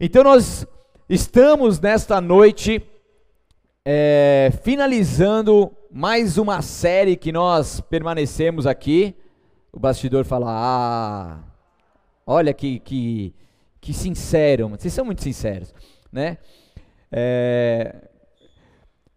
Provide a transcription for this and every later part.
Então nós estamos nesta noite é, finalizando mais uma série que nós permanecemos aqui. O bastidor fala: Ah, olha que, que, que sincero, vocês são muito sinceros, né? É,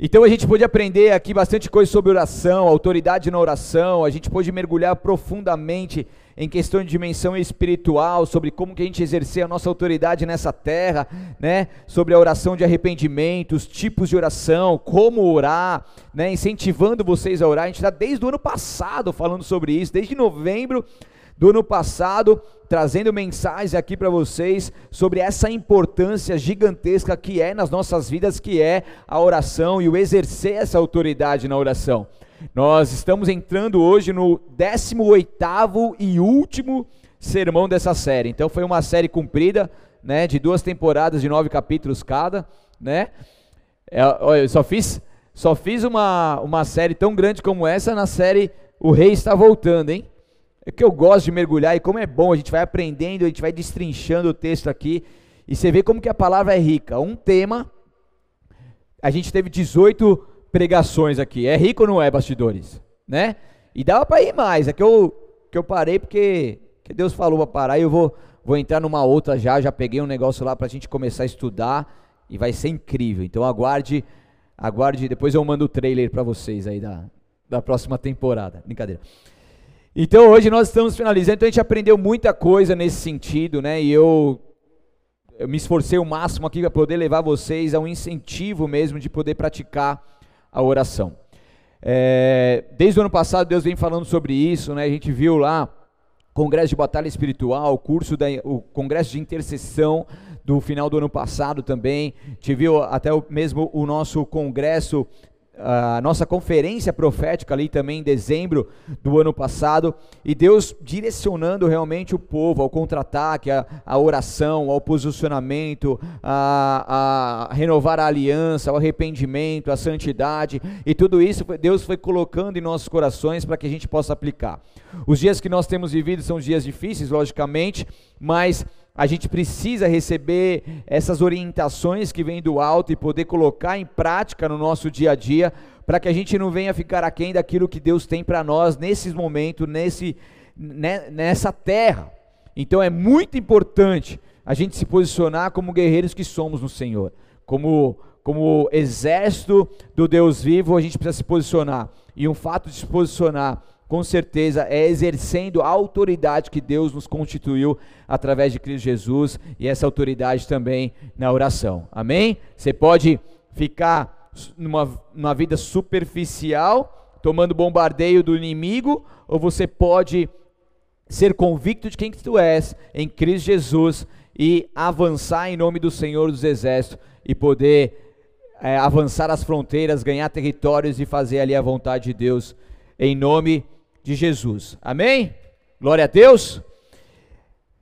então a gente pôde aprender aqui bastante coisa sobre oração, autoridade na oração, a gente pôde mergulhar profundamente em questão de dimensão espiritual, sobre como que a gente exercer a nossa autoridade nessa terra, né? Sobre a oração de arrependimento, os tipos de oração, como orar, né? Incentivando vocês a orar. A gente está desde o ano passado falando sobre isso, desde novembro do ano passado, trazendo mensagens aqui para vocês sobre essa importância gigantesca que é nas nossas vidas, que é a oração e o exercer essa autoridade na oração. Nós estamos entrando hoje no 18º e último sermão dessa série. Então foi uma série comprida, né, de duas temporadas de nove capítulos cada, né? É, eu só fiz só fiz uma, uma série tão grande como essa na série O Rei está voltando, hein? É que eu gosto de mergulhar e como é bom, a gente vai aprendendo, a gente vai destrinchando o texto aqui e você vê como que a palavra é rica. Um tema, a gente teve 18 pregações aqui. É rico ou não é, bastidores? Né? E dava para ir mais, é que eu, que eu parei porque que Deus falou para parar e eu vou, vou entrar numa outra já, já peguei um negócio lá para a gente começar a estudar e vai ser incrível. Então aguarde, aguarde, depois eu mando o trailer para vocês aí da, da próxima temporada. Brincadeira. Então hoje nós estamos finalizando, então a gente aprendeu muita coisa nesse sentido, né? E eu, eu me esforcei o máximo aqui para poder levar vocês a um incentivo mesmo de poder praticar a oração. É, desde o ano passado Deus vem falando sobre isso, né? A gente viu lá congresso de batalha espiritual, curso da, o congresso de intercessão do final do ano passado também. Viu até o, mesmo o nosso congresso a nossa conferência profética ali também em dezembro do ano passado, e Deus direcionando realmente o povo ao contra-ataque, à, oração, ao posicionamento, a, a, renovar a aliança, ao arrependimento, à santidade, e tudo isso Deus foi colocando em nossos corações para que a gente possa aplicar. Os dias que nós temos vivido são dias difíceis, logicamente, mas a gente precisa receber essas orientações que vêm do alto e poder colocar em prática no nosso dia a dia, para que a gente não venha ficar aquém daquilo que Deus tem para nós nesse momento, nesse, né, nessa terra. Então é muito importante a gente se posicionar como guerreiros que somos no Senhor, como como exército do Deus vivo, a gente precisa se posicionar. E um fato de se posicionar com certeza é exercendo a autoridade que Deus nos constituiu através de Cristo Jesus e essa autoridade também na oração. Amém? Você pode ficar numa, numa vida superficial, tomando bombardeio do inimigo, ou você pode ser convicto de quem tu és em Cristo Jesus e avançar em nome do Senhor dos Exércitos e poder é, avançar as fronteiras, ganhar territórios e fazer ali a vontade de Deus em nome de Jesus. Amém? Glória a Deus.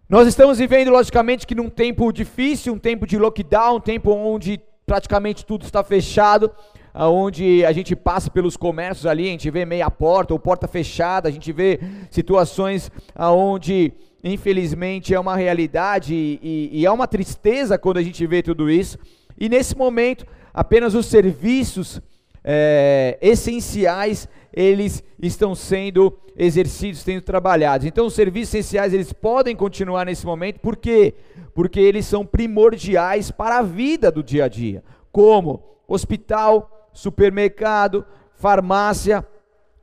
Nós estamos vivendo, logicamente, que num tempo difícil, um tempo de lockdown, um tempo onde praticamente tudo está fechado, onde a gente passa pelos comércios ali, a gente vê meia porta ou porta fechada, a gente vê situações onde, infelizmente, é uma realidade e, e é uma tristeza quando a gente vê tudo isso. E nesse momento, apenas os serviços é, essenciais eles estão sendo exercidos, sendo trabalhados. Então, os serviços essenciais eles podem continuar nesse momento, por quê? Porque eles são primordiais para a vida do dia a dia, como hospital, supermercado, farmácia,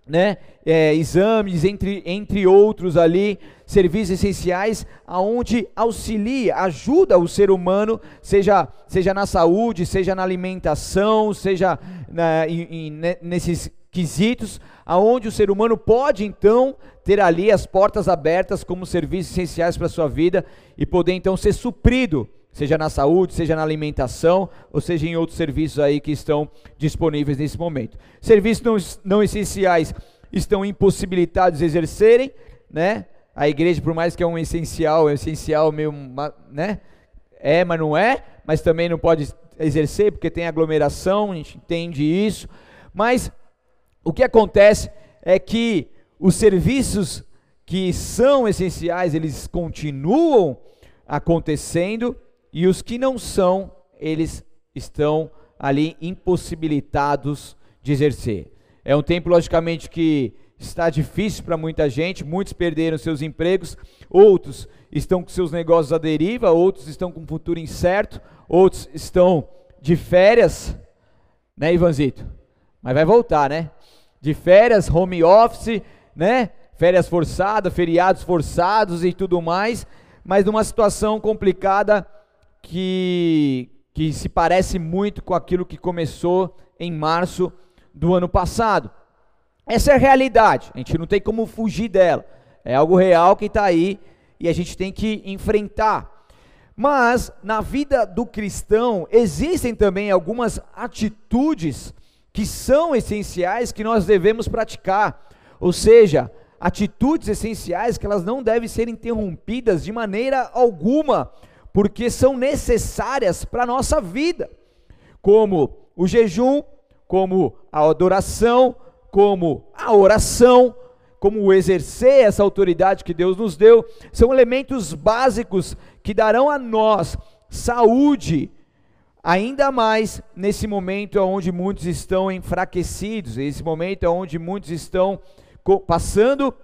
né, é, exames, entre, entre outros ali, serviços essenciais, aonde auxilia, ajuda o ser humano, seja, seja na saúde, seja na alimentação, seja na, em, em, nesses quesitos, aonde o ser humano pode então ter ali as portas abertas como serviços essenciais para a sua vida e poder então ser suprido, seja na saúde, seja na alimentação, ou seja em outros serviços aí que estão disponíveis nesse momento. Serviços não, não essenciais estão impossibilitados de exercerem, né? A igreja, por mais que é um essencial, é um essencial meio, né? É, mas não é, mas também não pode exercer porque tem aglomeração, a gente entende isso, mas o que acontece é que os serviços que são essenciais, eles continuam acontecendo, e os que não são, eles estão ali impossibilitados de exercer. É um tempo, logicamente, que está difícil para muita gente, muitos perderam seus empregos, outros estão com seus negócios à deriva, outros estão com um futuro incerto, outros estão de férias, né, Ivanzito? Mas vai voltar, né? De férias, home office, né? Férias forçadas, feriados forçados e tudo mais, mas numa situação complicada que, que se parece muito com aquilo que começou em março do ano passado. Essa é a realidade, a gente não tem como fugir dela. É algo real que está aí e a gente tem que enfrentar. Mas na vida do cristão existem também algumas atitudes que são essenciais que nós devemos praticar. Ou seja, atitudes essenciais que elas não devem ser interrompidas de maneira alguma, porque são necessárias para a nossa vida, como o jejum, como a adoração, como a oração, como exercer essa autoridade que Deus nos deu, são elementos básicos que darão a nós saúde, ainda mais nesse momento onde muitos estão enfraquecidos, esse momento onde muitos estão passando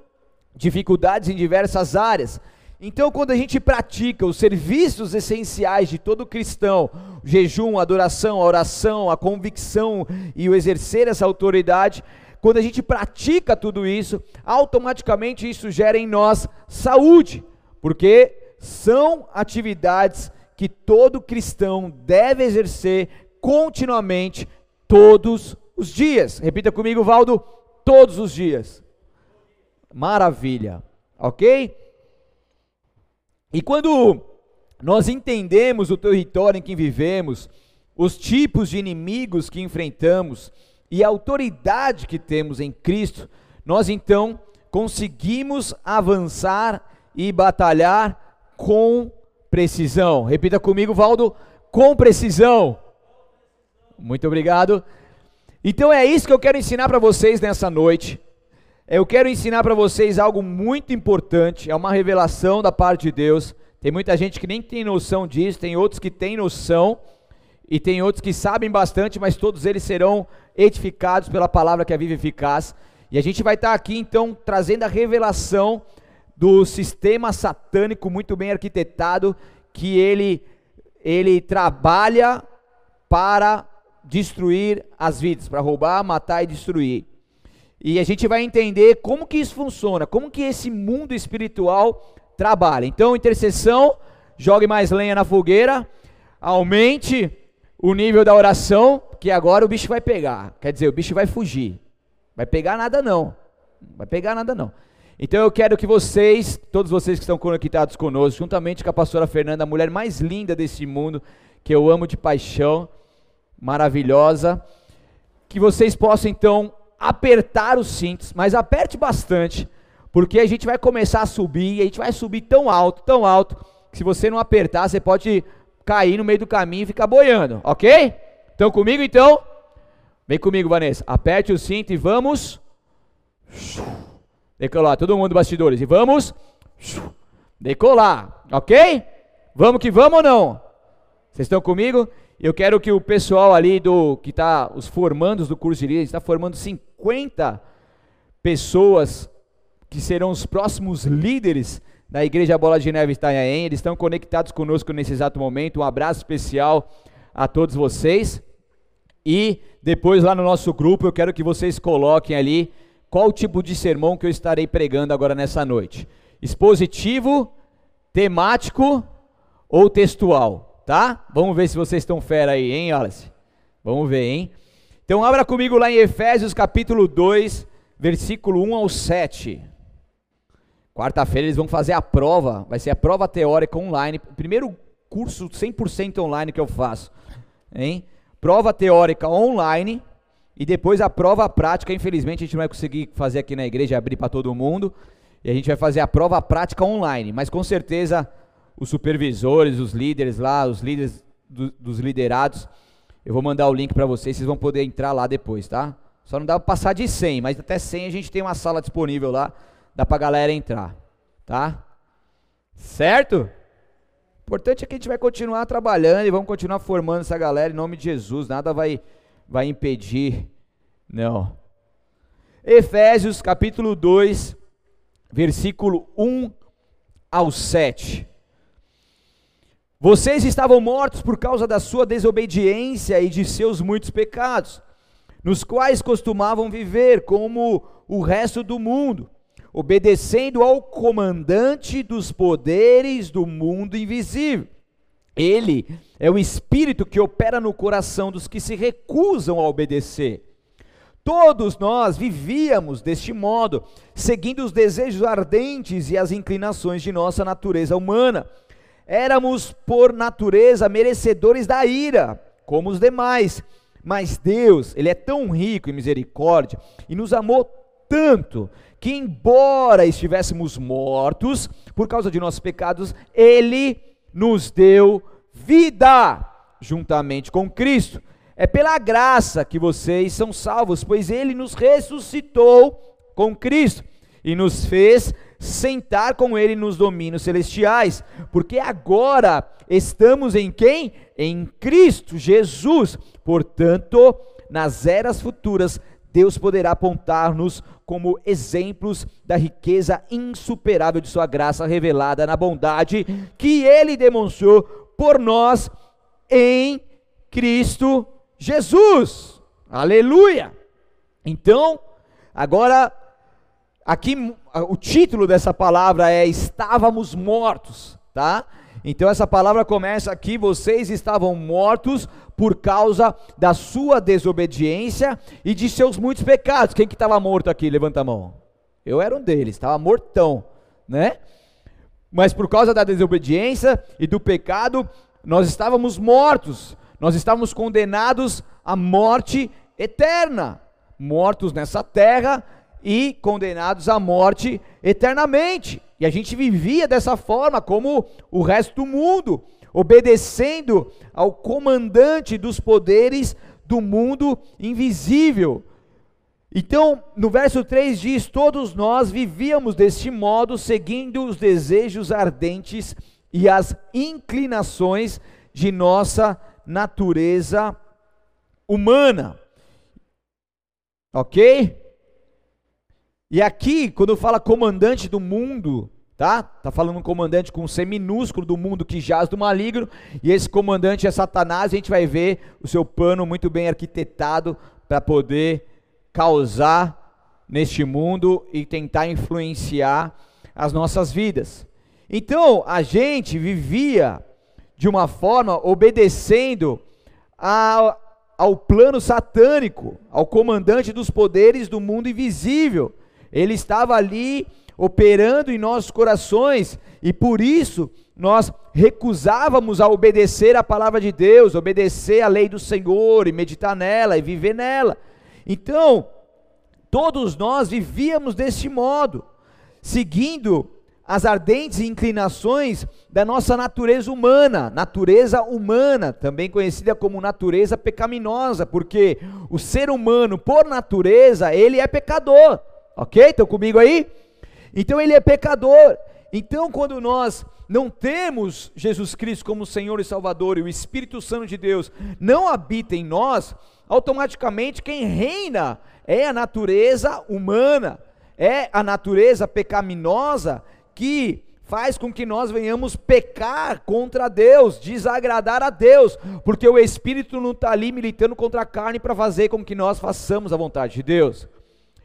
dificuldades em diversas áreas. Então, quando a gente pratica os serviços essenciais de todo cristão, jejum, adoração, oração, a convicção e o exercer essa autoridade, quando a gente pratica tudo isso, automaticamente isso gera em nós saúde, porque são atividades que todo cristão deve exercer continuamente todos os dias. Repita comigo, Valdo, todos os dias. Maravilha, ok? E quando nós entendemos o território em que vivemos, os tipos de inimigos que enfrentamos, e a autoridade que temos em Cristo, nós então conseguimos avançar e batalhar com precisão. Repita comigo, Valdo, com precisão. Muito obrigado. Então é isso que eu quero ensinar para vocês nessa noite. Eu quero ensinar para vocês algo muito importante, é uma revelação da parte de Deus. Tem muita gente que nem tem noção disso, tem outros que têm noção e tem outros que sabem bastante, mas todos eles serão edificados pela palavra que é viva e eficaz. E a gente vai estar aqui então trazendo a revelação do sistema satânico muito bem arquitetado que ele ele trabalha para destruir as vidas, para roubar, matar e destruir. E a gente vai entender como que isso funciona, como que esse mundo espiritual trabalha. Então, intercessão, jogue mais lenha na fogueira, aumente o nível da oração, que agora o bicho vai pegar. Quer dizer, o bicho vai fugir. Vai pegar nada não. Vai pegar nada não. Então eu quero que vocês, todos vocês que estão conectados conosco, juntamente com a pastora Fernanda, a mulher mais linda desse mundo, que eu amo de paixão, maravilhosa, que vocês possam então apertar os cintos, mas aperte bastante, porque a gente vai começar a subir, e a gente vai subir tão alto, tão alto, que se você não apertar, você pode cair no meio do caminho e ficar boiando, ok? Estão comigo então? Vem comigo, Vanessa. Aperte o cinto e vamos. Decolar, todo mundo bastidores. E vamos decolar, ok? Vamos que vamos ou não? Vocês estão comigo? Eu quero que o pessoal ali do que está, os formandos do curso de líderes, está formando 50 pessoas que serão os próximos líderes da Igreja Bola de Neve Itanhaém. Eles estão conectados conosco nesse exato momento. Um abraço especial a todos vocês. E depois lá no nosso grupo eu quero que vocês coloquem ali qual tipo de sermão que eu estarei pregando agora nessa noite. Expositivo, temático ou textual, tá? Vamos ver se vocês estão fera aí, hein, Alice? Vamos ver, hein? Então abra comigo lá em Efésios capítulo 2, versículo 1 ao 7. Quarta-feira eles vão fazer a prova, vai ser a prova teórica online, primeiro curso 100% online que eu faço, hein? Prova teórica online e depois a prova prática, infelizmente a gente não vai conseguir fazer aqui na igreja, abrir para todo mundo, e a gente vai fazer a prova prática online, mas com certeza os supervisores, os líderes lá, os líderes do, dos liderados, eu vou mandar o link para vocês, vocês vão poder entrar lá depois, tá? Só não dá para passar de 100, mas até 100 a gente tem uma sala disponível lá, dá pra galera entrar, tá? Certo? Importante é que a gente vai continuar trabalhando e vamos continuar formando essa galera em nome de Jesus. Nada vai, vai impedir. Não. Efésios capítulo 2, versículo 1 ao 7. Vocês estavam mortos por causa da sua desobediência e de seus muitos pecados, nos quais costumavam viver como o resto do mundo, obedecendo ao comandante dos poderes do mundo invisível. Ele é o espírito que opera no coração dos que se recusam a obedecer. Todos nós vivíamos deste modo, seguindo os desejos ardentes e as inclinações de nossa natureza humana. Éramos, por natureza, merecedores da ira, como os demais. Mas Deus, Ele é tão rico em misericórdia e nos amou tanto que, embora estivéssemos mortos por causa de nossos pecados, Ele nos deu vida juntamente com Cristo. É pela graça que vocês são salvos, pois ele nos ressuscitou com Cristo e nos fez sentar com ele nos domínios celestiais, porque agora estamos em quem? Em Cristo Jesus. Portanto, nas eras futuras, Deus poderá apontar-nos como exemplos da riqueza insuperável de Sua graça revelada na bondade que Ele demonstrou por nós em Cristo Jesus. Aleluia! Então, agora, aqui o título dessa palavra é Estávamos mortos, tá? Então, essa palavra começa aqui: vocês estavam mortos por causa da sua desobediência e de seus muitos pecados. Quem que estava morto aqui? Levanta a mão. Eu era um deles, estava mortão, né? Mas por causa da desobediência e do pecado, nós estávamos mortos nós estávamos condenados à morte eterna, mortos nessa terra e condenados à morte eternamente. E a gente vivia dessa forma, como o resto do mundo, obedecendo ao comandante dos poderes do mundo invisível. Então, no verso 3 diz: Todos nós vivíamos deste modo, seguindo os desejos ardentes e as inclinações de nossa natureza humana. Ok? E aqui, quando fala comandante do mundo, tá? Tá falando um comandante com um C minúsculo do mundo que jaz do maligno, e esse comandante é Satanás, e a gente vai ver o seu plano muito bem arquitetado para poder causar neste mundo e tentar influenciar as nossas vidas. Então, a gente vivia de uma forma obedecendo a, ao plano satânico, ao comandante dos poderes do mundo invisível. Ele estava ali operando em nossos corações e por isso nós recusávamos a obedecer a palavra de Deus, obedecer a lei do Senhor e meditar nela e viver nela. Então, todos nós vivíamos deste modo, seguindo as ardentes inclinações da nossa natureza humana, natureza humana, também conhecida como natureza pecaminosa, porque o ser humano, por natureza, ele é pecador, ok? Estão comigo aí? Então ele é pecador. Então, quando nós não temos Jesus Cristo como Senhor e Salvador e o Espírito Santo de Deus não habita em nós, automaticamente quem reina é a natureza humana, é a natureza pecaminosa que faz com que nós venhamos pecar contra Deus, desagradar a Deus, porque o Espírito não está ali militando contra a carne para fazer com que nós façamos a vontade de Deus.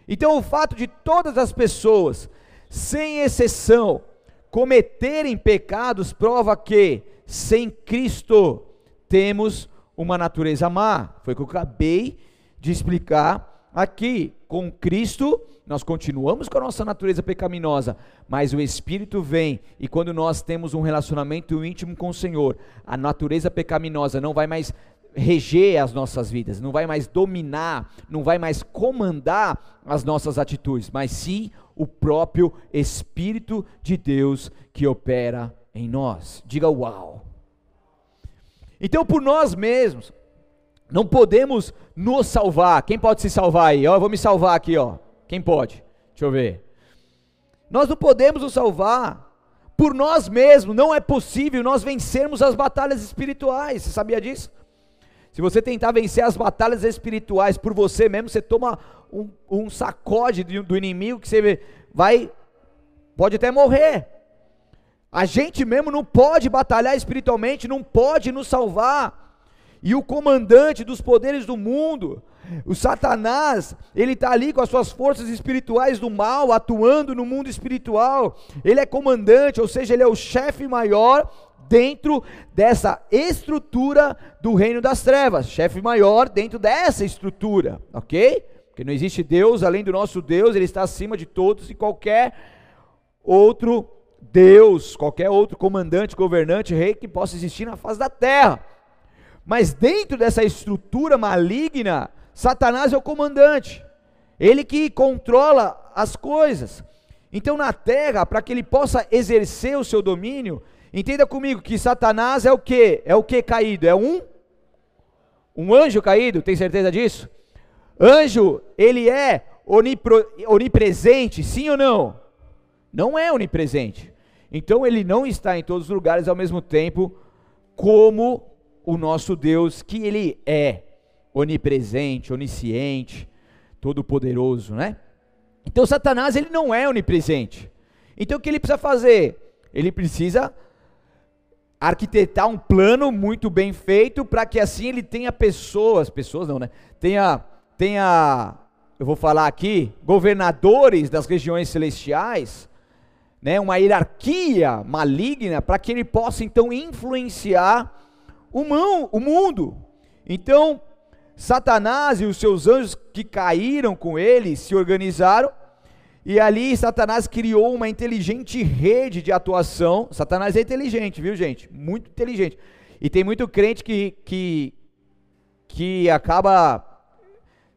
Então, o fato de todas as pessoas, sem exceção, cometerem pecados, prova que, sem Cristo, temos uma natureza má. Foi o que eu acabei de explicar aqui. Com Cristo, nós continuamos com a nossa natureza pecaminosa, mas o Espírito vem e quando nós temos um relacionamento íntimo com o Senhor, a natureza pecaminosa não vai mais reger as nossas vidas, não vai mais dominar, não vai mais comandar as nossas atitudes, mas sim o próprio Espírito de Deus que opera em nós. Diga uau. Então, por nós mesmos, não podemos nos salvar. Quem pode se salvar aí? Ó, eu vou me salvar aqui, ó. Quem pode? Deixa eu ver. Nós não podemos nos salvar, por nós mesmos não é possível nós vencermos as batalhas espirituais. Você sabia disso? Se você tentar vencer as batalhas espirituais por você mesmo, você toma um, um sacode do inimigo que você vai, pode até morrer. A gente mesmo não pode batalhar espiritualmente, não pode nos salvar. E o comandante dos poderes do mundo, o Satanás, ele está ali com as suas forças espirituais do mal, atuando no mundo espiritual. Ele é comandante, ou seja, ele é o chefe maior dentro dessa estrutura do reino das trevas. Chefe maior dentro dessa estrutura, ok? Porque não existe Deus além do nosso Deus, ele está acima de todos e qualquer outro Deus, qualquer outro comandante, governante, rei que possa existir na face da terra. Mas dentro dessa estrutura maligna, Satanás é o comandante, ele que controla as coisas. Então, na terra, para que ele possa exercer o seu domínio, entenda comigo que Satanás é o que? É o que caído? É um? Um anjo caído, tem certeza disso? Anjo, ele é onipro, onipresente, sim ou não? Não é onipresente. Então ele não está em todos os lugares ao mesmo tempo, como o nosso Deus, que ele é onipresente, onisciente, todo-poderoso, né? Então Satanás ele não é onipresente. Então o que ele precisa fazer? Ele precisa arquitetar um plano muito bem feito para que assim ele tenha pessoas, pessoas não, né? Tenha tenha eu vou falar aqui, governadores das regiões celestiais, né, uma hierarquia maligna para que ele possa então influenciar o, mão, o mundo. Então, Satanás e os seus anjos que caíram com ele se organizaram e ali Satanás criou uma inteligente rede de atuação. Satanás é inteligente, viu gente? Muito inteligente. E tem muito crente que, que, que acaba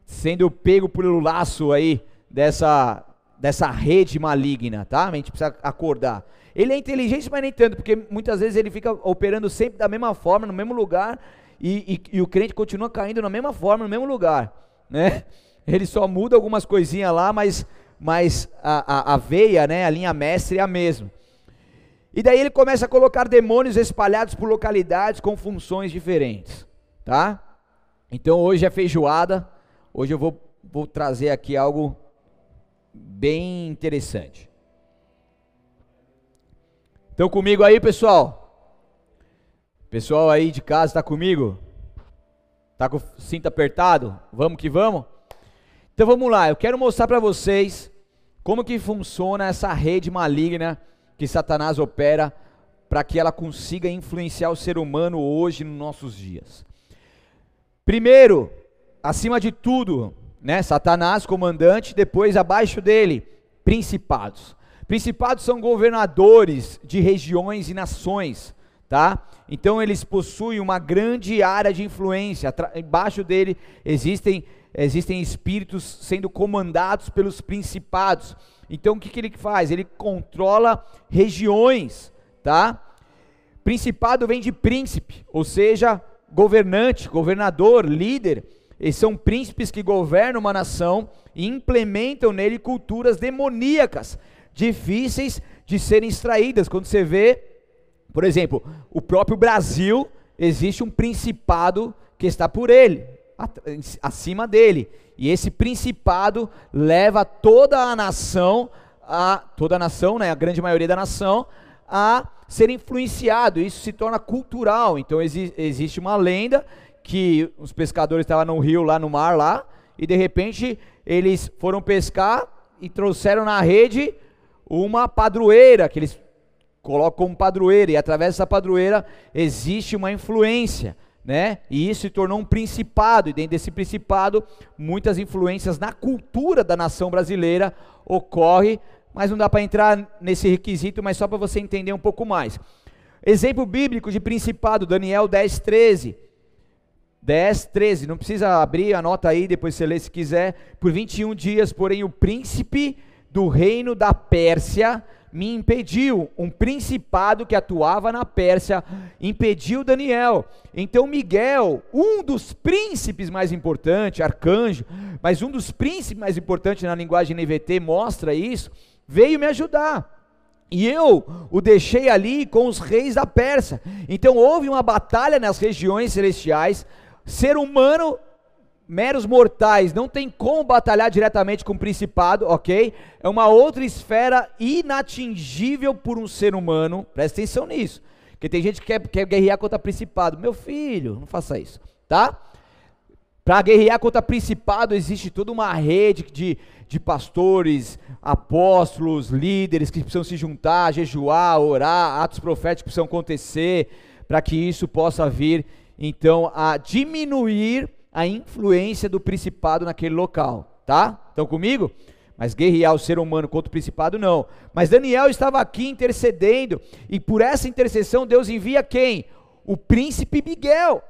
sendo pego pelo laço aí dessa, dessa rede maligna, tá? A gente precisa acordar. Ele é inteligente, mas nem tanto, porque muitas vezes ele fica operando sempre da mesma forma, no mesmo lugar, e, e, e, o crente continua caindo na mesma forma, no mesmo lugar, né? Ele só muda algumas coisinhas lá, mas, mas a, a, a veia, né, a linha mestre é a mesma. E daí ele começa a colocar demônios espalhados por localidades com funções diferentes, tá? Então hoje é feijoada, hoje eu vou, vou trazer aqui algo bem interessante. Estão comigo aí, pessoal? Pessoal aí de casa está comigo? Tá com o cinto apertado? Vamos que vamos? Então vamos lá, eu quero mostrar para vocês como que funciona essa rede maligna que Satanás opera para que ela consiga influenciar o ser humano hoje nos nossos dias. Primeiro, acima de tudo, né, Satanás comandante, depois abaixo dele, principados. Principados são governadores de regiões e nações tá? Então eles possuem uma grande área de influência. Embaixo dele existem existem espíritos sendo comandados pelos principados. Então o que, que ele faz? Ele controla regiões, tá? Principado vem de príncipe, ou seja, governante, governador, líder. Eles são príncipes que governam uma nação e implementam nele culturas demoníacas, difíceis de serem extraídas. Quando você vê por exemplo, o próprio Brasil, existe um principado que está por ele, acima dele. E esse principado leva toda a nação, a, toda a nação, né, a grande maioria da nação, a ser influenciado. Isso se torna cultural. Então exi existe uma lenda que os pescadores estavam no rio, lá no mar, lá, e de repente eles foram pescar e trouxeram na rede uma padroeira que eles coloca como padroeira, e através dessa padroeira existe uma influência, né? E isso se tornou um principado, e dentro desse principado, muitas influências na cultura da nação brasileira ocorre, mas não dá para entrar nesse requisito, mas só para você entender um pouco mais. Exemplo bíblico de principado, Daniel 10, 13. 10, 13, não precisa abrir, anota aí, depois você lê se quiser. Por 21 dias, porém, o príncipe do reino da Pérsia me impediu. Um principado que atuava na Pérsia impediu Daniel. Então Miguel, um dos príncipes mais importantes, arcanjo, mas um dos príncipes mais importantes na linguagem NVT mostra isso, veio me ajudar. e eu o deixei ali com os reis da Pérsia. Então houve uma batalha nas regiões celestiais. Ser humano, meros mortais, não tem como batalhar diretamente com o principado, ok? É uma outra esfera inatingível por um ser humano. Presta atenção nisso. Porque tem gente que quer, quer guerrear contra principado. Meu filho, não faça isso, tá? Para guerrear contra principado existe toda uma rede de, de pastores, apóstolos, líderes que precisam se juntar, jejuar, orar, atos proféticos precisam acontecer para que isso possa vir então a diminuir a influência do principado naquele local, tá? Estão comigo? Mas guerrear o ser humano contra o principado não. Mas Daniel estava aqui intercedendo e por essa intercessão Deus envia quem? O príncipe Miguel.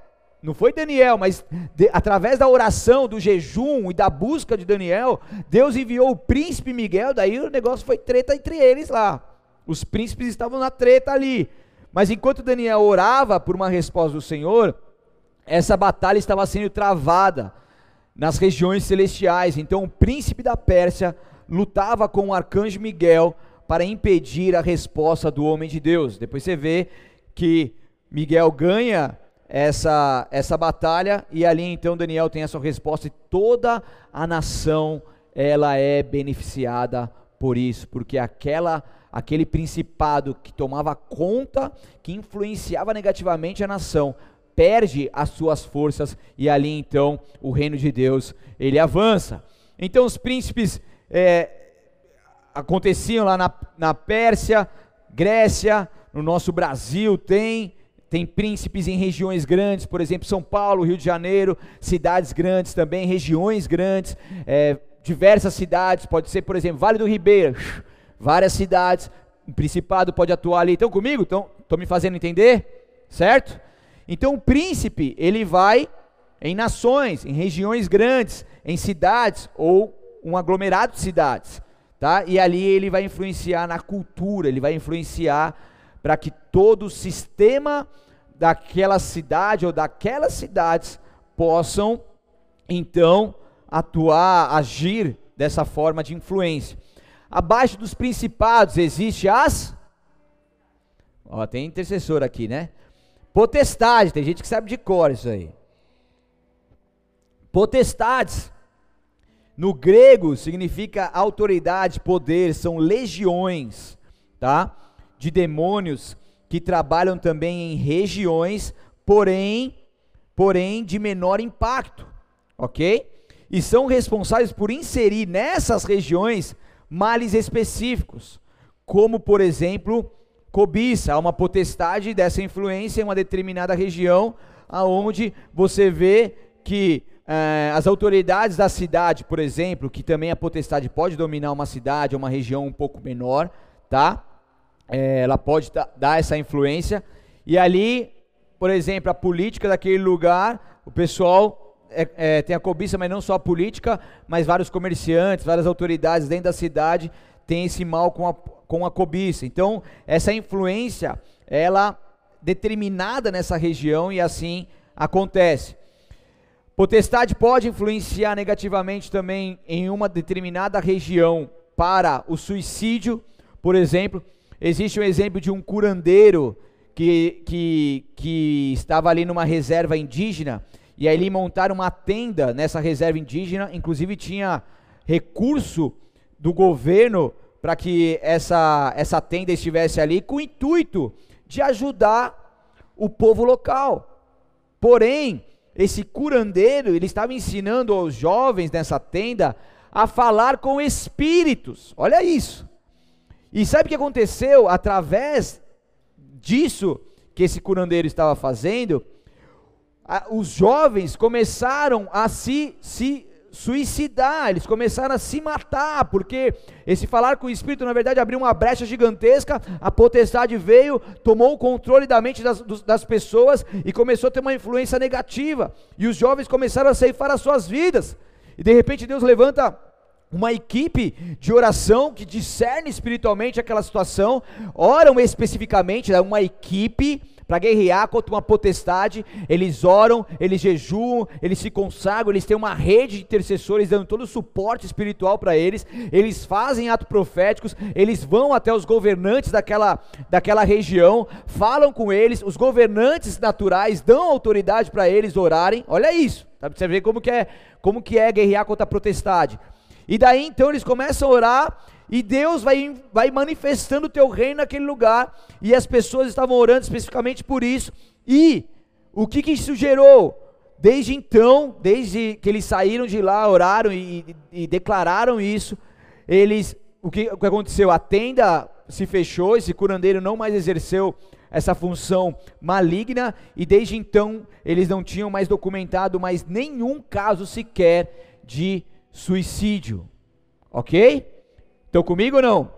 Não foi Daniel, mas de, através da oração, do jejum e da busca de Daniel, Deus enviou o príncipe Miguel, daí o negócio foi treta entre eles lá. Os príncipes estavam na treta ali. Mas enquanto Daniel orava por uma resposta do Senhor, essa batalha estava sendo travada nas regiões celestiais. Então o príncipe da Pérsia lutava com o arcanjo Miguel para impedir a resposta do homem de Deus. Depois você vê que Miguel ganha essa, essa batalha, e ali então Daniel tem a sua resposta, e toda a nação ela é beneficiada por isso, porque aquela aquele principado que tomava conta, que influenciava negativamente a nação, perde as suas forças e ali então o reino de Deus ele avança. Então os príncipes é, aconteciam lá na, na Pérsia, Grécia, no nosso Brasil tem, tem príncipes em regiões grandes, por exemplo, São Paulo, Rio de Janeiro, cidades grandes também, regiões grandes, é, diversas cidades, pode ser, por exemplo, Vale do Ribeiro, várias cidades, o principado pode atuar ali. Estão comigo? Estão me fazendo entender? Certo? Então o príncipe, ele vai em nações, em regiões grandes, em cidades ou um aglomerado de cidades, tá? E ali ele vai influenciar na cultura, ele vai influenciar para que todo o sistema daquela cidade ou daquelas cidades possam então atuar, agir dessa forma de influência. Abaixo dos principados existe as Ó, tem intercessor aqui, né? Potestade, tem gente que sabe de cor isso aí. Potestades no grego significa autoridade, poder, são legiões, tá? de demônios que trabalham também em regiões, porém, porém de menor impacto, ok? E são responsáveis por inserir nessas regiões males específicos, como por exemplo cobiça, há uma potestade dessa influência em uma determinada região, aonde você vê que eh, as autoridades da cidade, por exemplo, que também a potestade pode dominar uma cidade, uma região um pouco menor, tá? é, ela pode dar essa influência. E ali, por exemplo, a política daquele lugar, o pessoal é, é, tem a cobiça, mas não só a política, mas vários comerciantes, várias autoridades dentro da cidade têm esse mal com a, com a cobiça. Então, essa influência, ela determinada nessa região e assim acontece. Potestade pode influenciar negativamente também em uma determinada região para o suicídio, por exemplo, Existe um exemplo de um curandeiro que, que, que estava ali numa reserva indígena, e aí ele montaram uma tenda nessa reserva indígena, inclusive tinha recurso do governo para que essa, essa tenda estivesse ali, com o intuito de ajudar o povo local. Porém, esse curandeiro, ele estava ensinando aos jovens nessa tenda a falar com espíritos. Olha isso. E sabe o que aconteceu através disso que esse curandeiro estava fazendo? os jovens começaram a se, se suicidar, eles começaram a se matar, porque esse falar com o Espírito, na verdade, abriu uma brecha gigantesca, a potestade veio, tomou o controle da mente das, das pessoas e começou a ter uma influência negativa, e os jovens começaram a ceifar as suas vidas, e de repente Deus levanta uma equipe de oração que discerne espiritualmente aquela situação, oram especificamente, é uma equipe para guerrear contra uma potestade, eles oram, eles jejuam, eles se consagram, eles têm uma rede de intercessores dando todo o suporte espiritual para eles, eles fazem atos proféticos, eles vão até os governantes daquela, daquela região, falam com eles, os governantes naturais dão autoridade para eles orarem, olha isso, tá? você vê como que é, como que é guerrear contra a potestade. E daí então eles começam a orar e Deus vai, vai manifestando o teu reino naquele lugar. E as pessoas estavam orando especificamente por isso. E o que, que isso gerou? Desde então, desde que eles saíram de lá, oraram e, e, e declararam isso, eles, o que, o que aconteceu? A tenda se fechou, esse curandeiro não mais exerceu essa função maligna, e desde então eles não tinham mais documentado mais nenhum caso sequer de suicídio. Ok? Estão comigo ou não?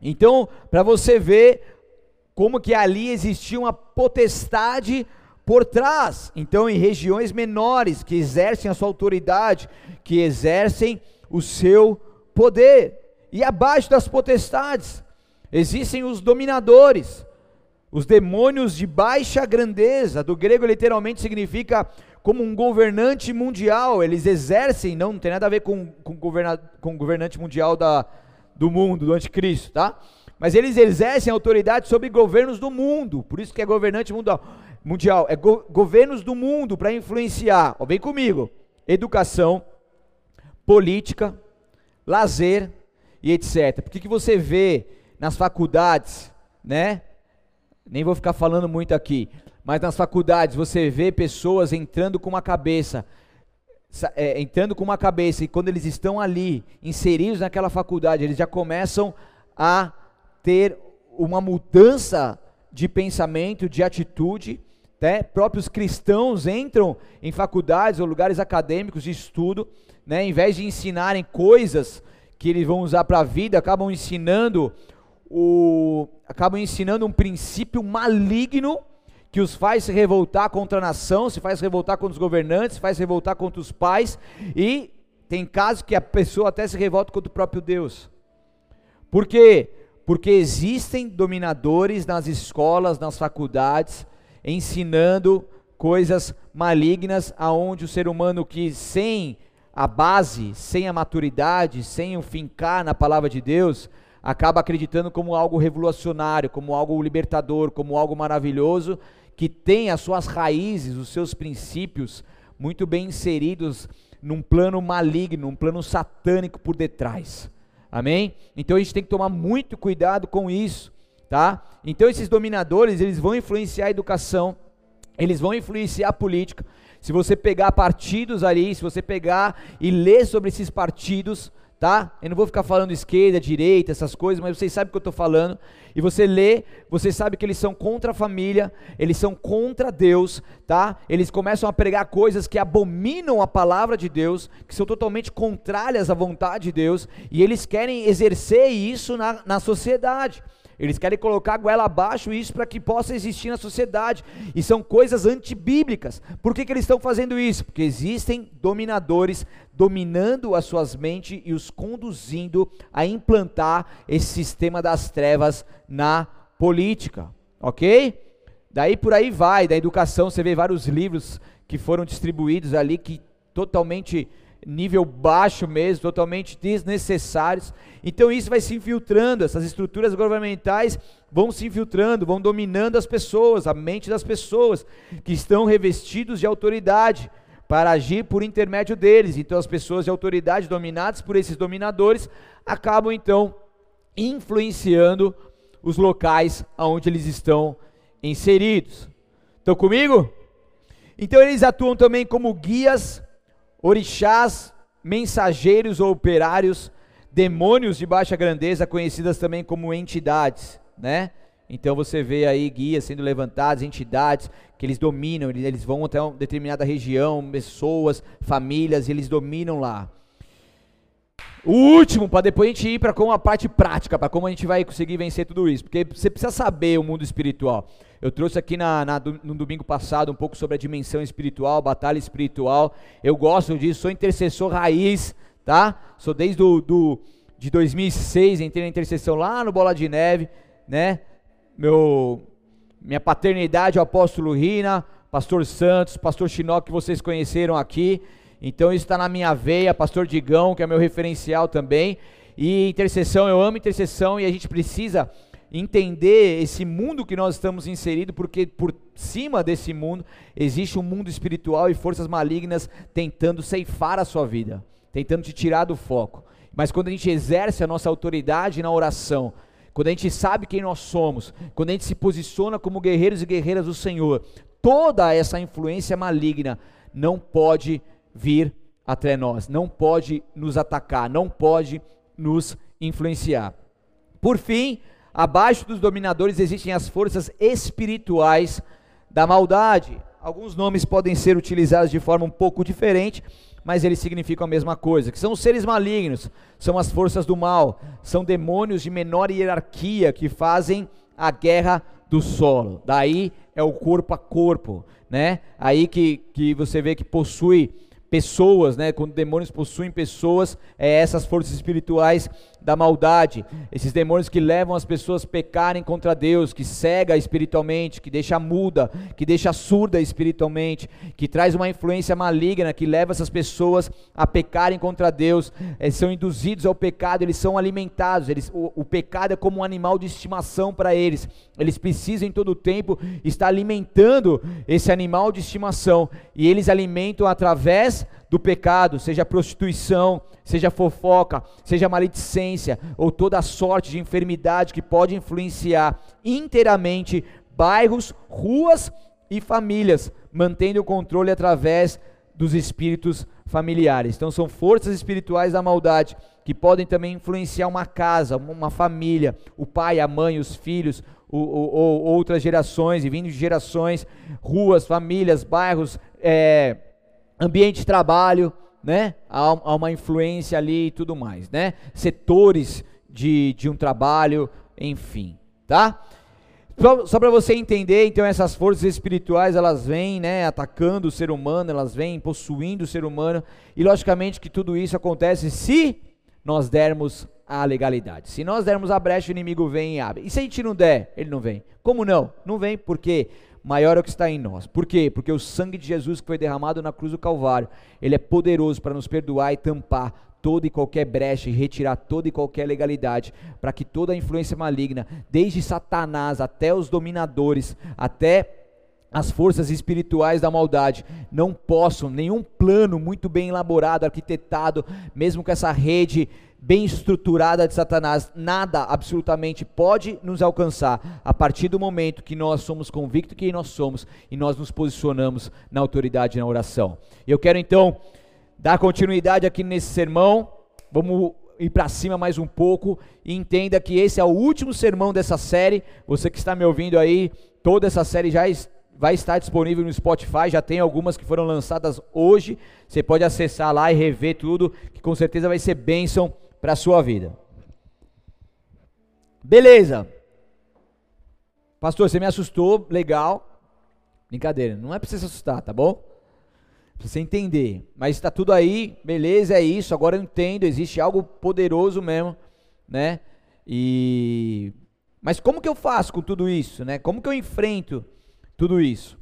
Então, para você ver como que ali existia uma potestade por trás. Então, em regiões menores que exercem a sua autoridade, que exercem o seu poder. E abaixo das potestades existem os dominadores, os demônios de baixa grandeza. Do grego literalmente significa como um governante mundial. Eles exercem, não, não tem nada a ver com, com, governa, com governante mundial da, do mundo, do anticristo, tá? Mas eles exercem autoridade sobre governos do mundo, por isso que é governante mundial. mundial é go, governos do mundo para influenciar, ó, vem comigo, educação, política, lazer e etc. Por que, que você vê nas faculdades, né? Nem vou ficar falando muito aqui, mas nas faculdades você vê pessoas entrando com uma cabeça é, entrando com uma cabeça e quando eles estão ali, inseridos naquela faculdade, eles já começam a ter uma mudança de pensamento, de atitude. Né? Próprios cristãos entram em faculdades ou lugares acadêmicos de estudo, né? em vez de ensinarem coisas que eles vão usar para a vida, acabam ensinando o, acabam ensinando um princípio maligno que os faz se revoltar contra a nação, se faz revoltar contra os governantes, se faz revoltar contra os pais, e tem casos que a pessoa até se revolta contra o próprio Deus. Por quê? Porque existem dominadores nas escolas, nas faculdades, ensinando coisas malignas, aonde o ser humano que sem a base, sem a maturidade, sem o fincar na palavra de Deus, acaba acreditando como algo revolucionário, como algo libertador, como algo maravilhoso, que tem as suas raízes, os seus princípios muito bem inseridos num plano maligno, um plano satânico por detrás. Amém? Então a gente tem que tomar muito cuidado com isso, tá? Então esses dominadores, eles vão influenciar a educação, eles vão influenciar a política. Se você pegar partidos ali, se você pegar e ler sobre esses partidos, tá? Eu não vou ficar falando esquerda, direita, essas coisas, mas vocês sabem o que eu estou falando. E você lê, você sabe que eles são contra a família, eles são contra Deus, tá? Eles começam a pregar coisas que abominam a palavra de Deus, que são totalmente contrárias à vontade de Deus, e eles querem exercer isso na, na sociedade. Eles querem colocar a goela abaixo isso para que possa existir na sociedade. E são coisas antibíblicas. Por que, que eles estão fazendo isso? Porque existem dominadores dominando as suas mentes e os conduzindo a implantar esse sistema das trevas na política. Ok? Daí por aí vai, da educação, você vê vários livros que foram distribuídos ali que totalmente nível baixo mesmo, totalmente desnecessários. Então isso vai se infiltrando, essas estruturas governamentais vão se infiltrando, vão dominando as pessoas, a mente das pessoas que estão revestidos de autoridade para agir por intermédio deles. Então as pessoas de autoridade dominadas por esses dominadores acabam então influenciando os locais aonde eles estão inseridos. Estão comigo? Então eles atuam também como guias orixás, mensageiros ou operários, demônios de baixa grandeza, conhecidas também como entidades, né? Então você vê aí guias sendo levantados, entidades que eles dominam, eles vão até uma determinada região, pessoas, famílias, eles dominam lá. O último, para depois a gente ir para como a parte prática, para como a gente vai conseguir vencer tudo isso, porque você precisa saber o mundo espiritual. Eu trouxe aqui na, na, no domingo passado um pouco sobre a dimensão espiritual, batalha espiritual. Eu gosto disso, sou intercessor raiz, tá? Sou desde do, do, de 2006, entrei na intercessão lá no Bola de Neve, né? Meu, minha paternidade, o apóstolo Rina, pastor Santos, pastor Chinó, que vocês conheceram aqui. Então isso está na minha veia, pastor Digão, que é meu referencial também. E intercessão, eu amo intercessão e a gente precisa entender esse mundo que nós estamos inseridos, porque por cima desse mundo existe um mundo espiritual e forças malignas tentando ceifar a sua vida, tentando te tirar do foco. Mas quando a gente exerce a nossa autoridade na oração, quando a gente sabe quem nós somos, quando a gente se posiciona como guerreiros e guerreiras do Senhor, toda essa influência maligna não pode vir até nós, não pode nos atacar, não pode nos influenciar. Por fim, abaixo dos dominadores existem as forças espirituais da maldade. Alguns nomes podem ser utilizados de forma um pouco diferente, mas eles significam a mesma coisa, que são os seres malignos, são as forças do mal, são demônios de menor hierarquia que fazem a guerra do solo. Daí é o corpo a corpo, né? Aí que, que você vê que possui pessoas, né? Quando demônios possuem pessoas, é essas forças espirituais da maldade, esses demônios que levam as pessoas a pecarem contra Deus, que cega espiritualmente, que deixa muda, que deixa surda espiritualmente, que traz uma influência maligna, que leva essas pessoas a pecarem contra Deus, eles são induzidos ao pecado, eles são alimentados, eles, o, o pecado é como um animal de estimação para eles, eles precisam em todo o tempo estar alimentando esse animal de estimação, e eles alimentam através do pecado, seja prostituição, seja fofoca, seja maledicência ou toda sorte de enfermidade que pode influenciar inteiramente bairros, ruas e famílias, mantendo o controle através dos espíritos familiares. Então são forças espirituais da maldade que podem também influenciar uma casa, uma família, o pai, a mãe, os filhos, ou, outras gerações e vindo de gerações, ruas, famílias, bairros, é, ambiente de trabalho, né? Há, há, uma influência ali e tudo mais, né? Setores de, de um trabalho, enfim, tá? Só, para você entender, então essas forças espirituais elas vêm, né, atacando o ser humano, elas vêm possuindo o ser humano e logicamente que tudo isso acontece se nós dermos a legalidade. Se nós dermos a brecha, o inimigo vem e abre. E se a gente não der, ele não vem. Como não? Não vem porque maior é o que está em nós. Por quê? Porque o sangue de Jesus que foi derramado na cruz do Calvário, ele é poderoso para nos perdoar e tampar toda e qualquer brecha e retirar toda e qualquer legalidade, para que toda a influência maligna, desde Satanás até os dominadores, até as forças espirituais da maldade não possam, nenhum plano muito bem elaborado, arquitetado, mesmo com essa rede bem estruturada de Satanás, nada absolutamente pode nos alcançar a partir do momento que nós somos convictos quem nós somos e nós nos posicionamos na autoridade na oração. Eu quero então dar continuidade aqui nesse sermão. Vamos ir para cima mais um pouco e entenda que esse é o último sermão dessa série. Você que está me ouvindo aí, toda essa série já vai estar disponível no Spotify, já tem algumas que foram lançadas hoje. Você pode acessar lá e rever tudo, que com certeza vai ser bênção para a sua vida. Beleza. Pastor, você me assustou, legal. Brincadeira, não é para você se assustar, tá bom? Pra você entender. Mas está tudo aí, beleza, é isso. Agora eu entendo, existe algo poderoso mesmo, né? E mas como que eu faço com tudo isso, né? Como que eu enfrento tudo isso?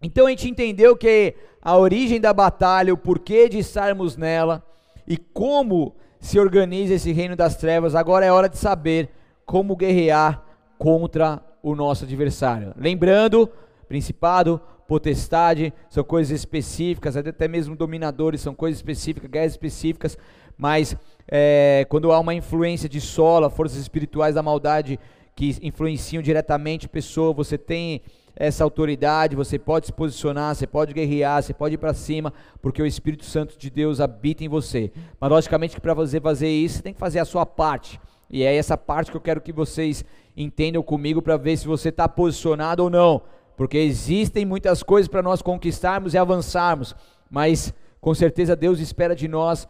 Então a gente entendeu que a origem da batalha, o porquê de estarmos nela e como se organiza esse reino das trevas, agora é hora de saber como guerrear contra o nosso adversário. Lembrando, principado, potestade, são coisas específicas, até mesmo dominadores são coisas específicas, guerras específicas, mas é, quando há uma influência de sola, forças espirituais da maldade que influenciam diretamente a pessoa, você tem essa autoridade, você pode se posicionar, você pode guerrear, você pode ir para cima, porque o Espírito Santo de Deus habita em você. Mas logicamente que para você fazer isso, você tem que fazer a sua parte. E é essa parte que eu quero que vocês entendam comigo para ver se você está posicionado ou não. Porque existem muitas coisas para nós conquistarmos e avançarmos, mas com certeza Deus espera de nós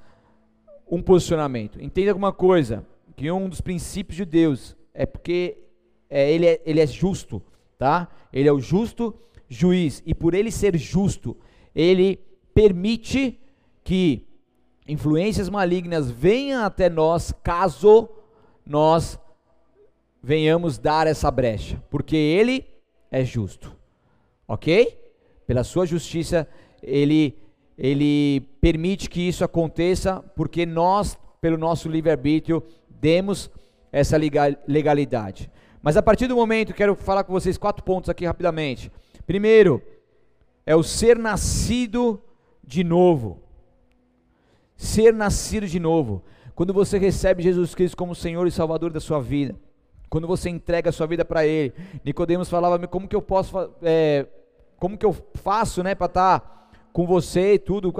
um posicionamento. Entenda alguma coisa, que um dos princípios de Deus é porque é, ele, é, ele é justo tá? Ele é o justo juiz e por ele ser justo, ele permite que influências malignas venham até nós, caso nós venhamos dar essa brecha, porque Ele é justo, ok? Pela Sua justiça, Ele, Ele permite que isso aconteça, porque nós, pelo nosso livre-arbítrio, demos essa legalidade. Mas a partir do momento, quero falar com vocês quatro pontos aqui rapidamente. Primeiro, é o ser nascido de novo. Ser nascido de novo. Quando você recebe Jesus Cristo como Senhor e Salvador da sua vida, quando você entrega a sua vida para Ele, Nicodemos falava, como que eu posso, é, como que eu faço, né, para estar tá com você e tudo?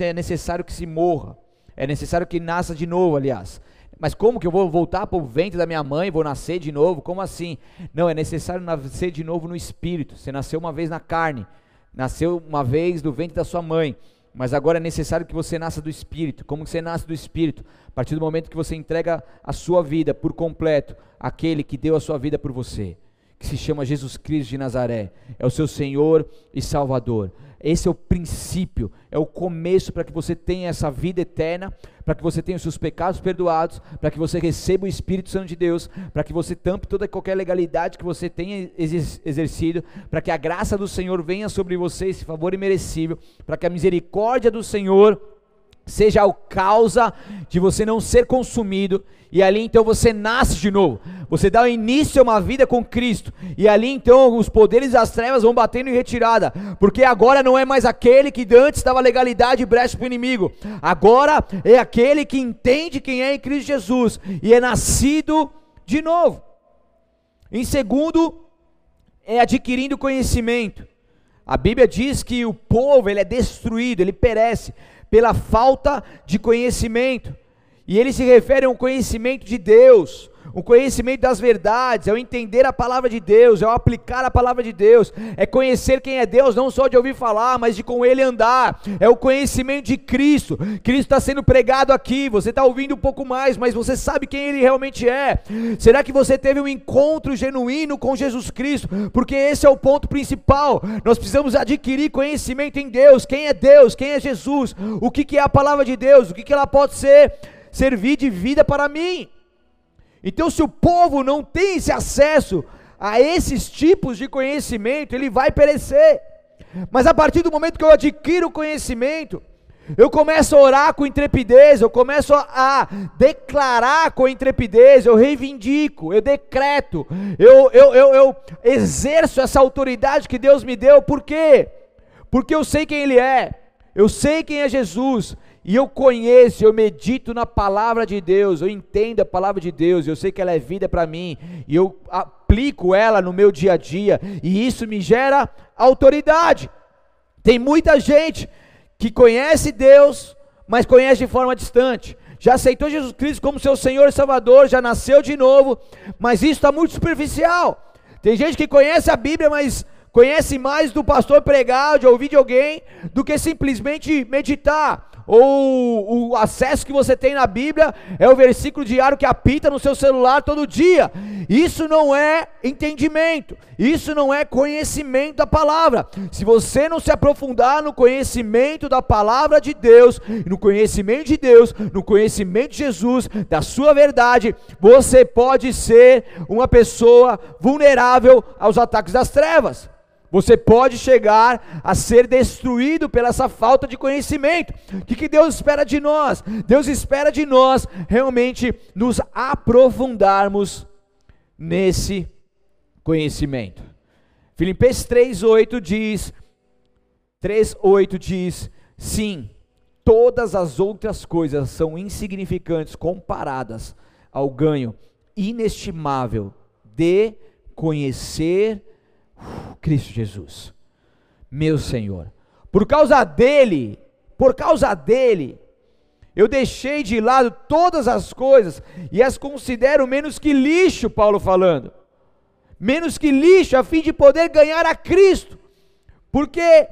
É necessário que se morra, é necessário que nasça de novo, aliás. Mas como que eu vou voltar para o ventre da minha mãe, vou nascer de novo? Como assim? Não, é necessário nascer de novo no espírito. Você nasceu uma vez na carne, nasceu uma vez do ventre da sua mãe, mas agora é necessário que você nasça do espírito. Como você nasce do espírito? A partir do momento que você entrega a sua vida por completo àquele que deu a sua vida por você, que se chama Jesus Cristo de Nazaré, é o seu Senhor e Salvador. Esse é o princípio, é o começo para que você tenha essa vida eterna, para que você tenha os seus pecados perdoados, para que você receba o Espírito Santo de Deus, para que você tampe toda qualquer legalidade que você tenha exercido, para que a graça do Senhor venha sobre você, esse favor imerecível, para que a misericórdia do Senhor seja a causa de você não ser consumido, e ali então você nasce de novo, você dá o início a uma vida com Cristo, e ali então os poderes das trevas vão batendo em retirada, porque agora não é mais aquele que antes dava legalidade e brecha para o inimigo, agora é aquele que entende quem é em Cristo Jesus, e é nascido de novo. Em segundo, é adquirindo conhecimento. A Bíblia diz que o povo ele é destruído, ele perece pela falta de conhecimento. E ele se refere a um conhecimento de Deus, um conhecimento das verdades, é o entender a palavra de Deus, é o aplicar a palavra de Deus, é conhecer quem é Deus, não só de ouvir falar, mas de com Ele andar, é o conhecimento de Cristo. Cristo está sendo pregado aqui, você está ouvindo um pouco mais, mas você sabe quem Ele realmente é. Será que você teve um encontro genuíno com Jesus Cristo? Porque esse é o ponto principal. Nós precisamos adquirir conhecimento em Deus, quem é Deus, quem é Jesus, o que, que é a palavra de Deus, o que, que ela pode ser, servir de vida para mim. Então, se o povo não tem esse acesso a esses tipos de conhecimento, ele vai perecer. Mas a partir do momento que eu adquiro conhecimento, eu começo a orar com intrepidez, eu começo a declarar com intrepidez, eu reivindico, eu decreto, eu, eu, eu, eu exerço essa autoridade que Deus me deu, por quê? Porque eu sei quem Ele é, eu sei quem é Jesus, e eu conheço, eu medito na palavra de Deus, eu entendo a palavra de Deus, eu sei que ela é vida para mim, e eu aplico ela no meu dia a dia, e isso me gera autoridade. Tem muita gente que conhece Deus, mas conhece de forma distante. Já aceitou Jesus Cristo como seu Senhor e Salvador, já nasceu de novo, mas isso está muito superficial. Tem gente que conhece a Bíblia, mas conhece mais do pastor pregar, de ouvir de alguém, do que simplesmente meditar ou o acesso que você tem na Bíblia é o versículo diário que apita no seu celular todo dia. Isso não é entendimento, isso não é conhecimento da palavra. Se você não se aprofundar no conhecimento da palavra de Deus, no conhecimento de Deus, no conhecimento de Jesus, da sua verdade, você pode ser uma pessoa vulnerável aos ataques das trevas. Você pode chegar a ser destruído pela essa falta de conhecimento. O que, que Deus espera de nós? Deus espera de nós realmente nos aprofundarmos nesse conhecimento. Filipenses 3:8 diz 3:8 diz: "Sim, todas as outras coisas são insignificantes comparadas ao ganho inestimável de conhecer Cristo Jesus, meu Senhor. Por causa dele, por causa dele, eu deixei de lado todas as coisas e as considero menos que lixo, Paulo falando. Menos que lixo, a fim de poder ganhar a Cristo. Porque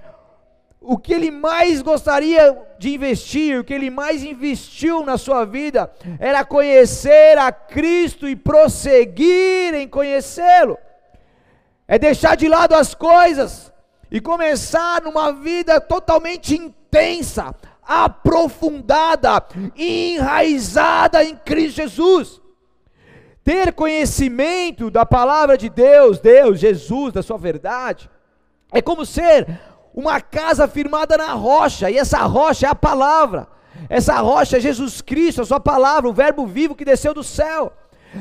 o que ele mais gostaria de investir, o que ele mais investiu na sua vida, era conhecer a Cristo e prosseguir em conhecê-lo é deixar de lado as coisas e começar numa vida totalmente intensa, aprofundada, enraizada em Cristo Jesus. Ter conhecimento da palavra de Deus, Deus, Jesus, da sua verdade, é como ser uma casa firmada na rocha, e essa rocha é a palavra. Essa rocha é Jesus Cristo, a sua palavra, o verbo vivo que desceu do céu.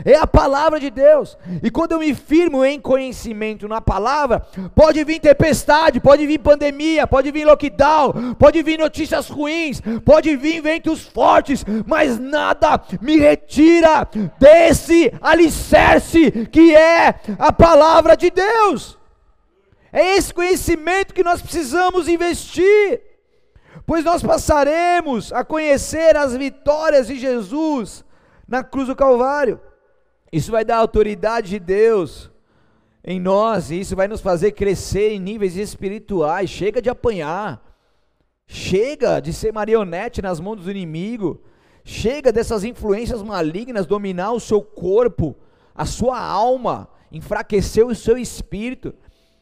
É a palavra de Deus. E quando eu me firmo em conhecimento na palavra, pode vir tempestade, pode vir pandemia, pode vir lockdown, pode vir notícias ruins, pode vir ventos fortes, mas nada me retira desse alicerce que é a palavra de Deus. É esse conhecimento que nós precisamos investir, pois nós passaremos a conhecer as vitórias de Jesus na cruz do Calvário. Isso vai dar autoridade de Deus em nós, e isso vai nos fazer crescer em níveis espirituais. Chega de apanhar, chega de ser marionete nas mãos do inimigo, chega dessas influências malignas dominar o seu corpo, a sua alma, enfraquecer o seu espírito.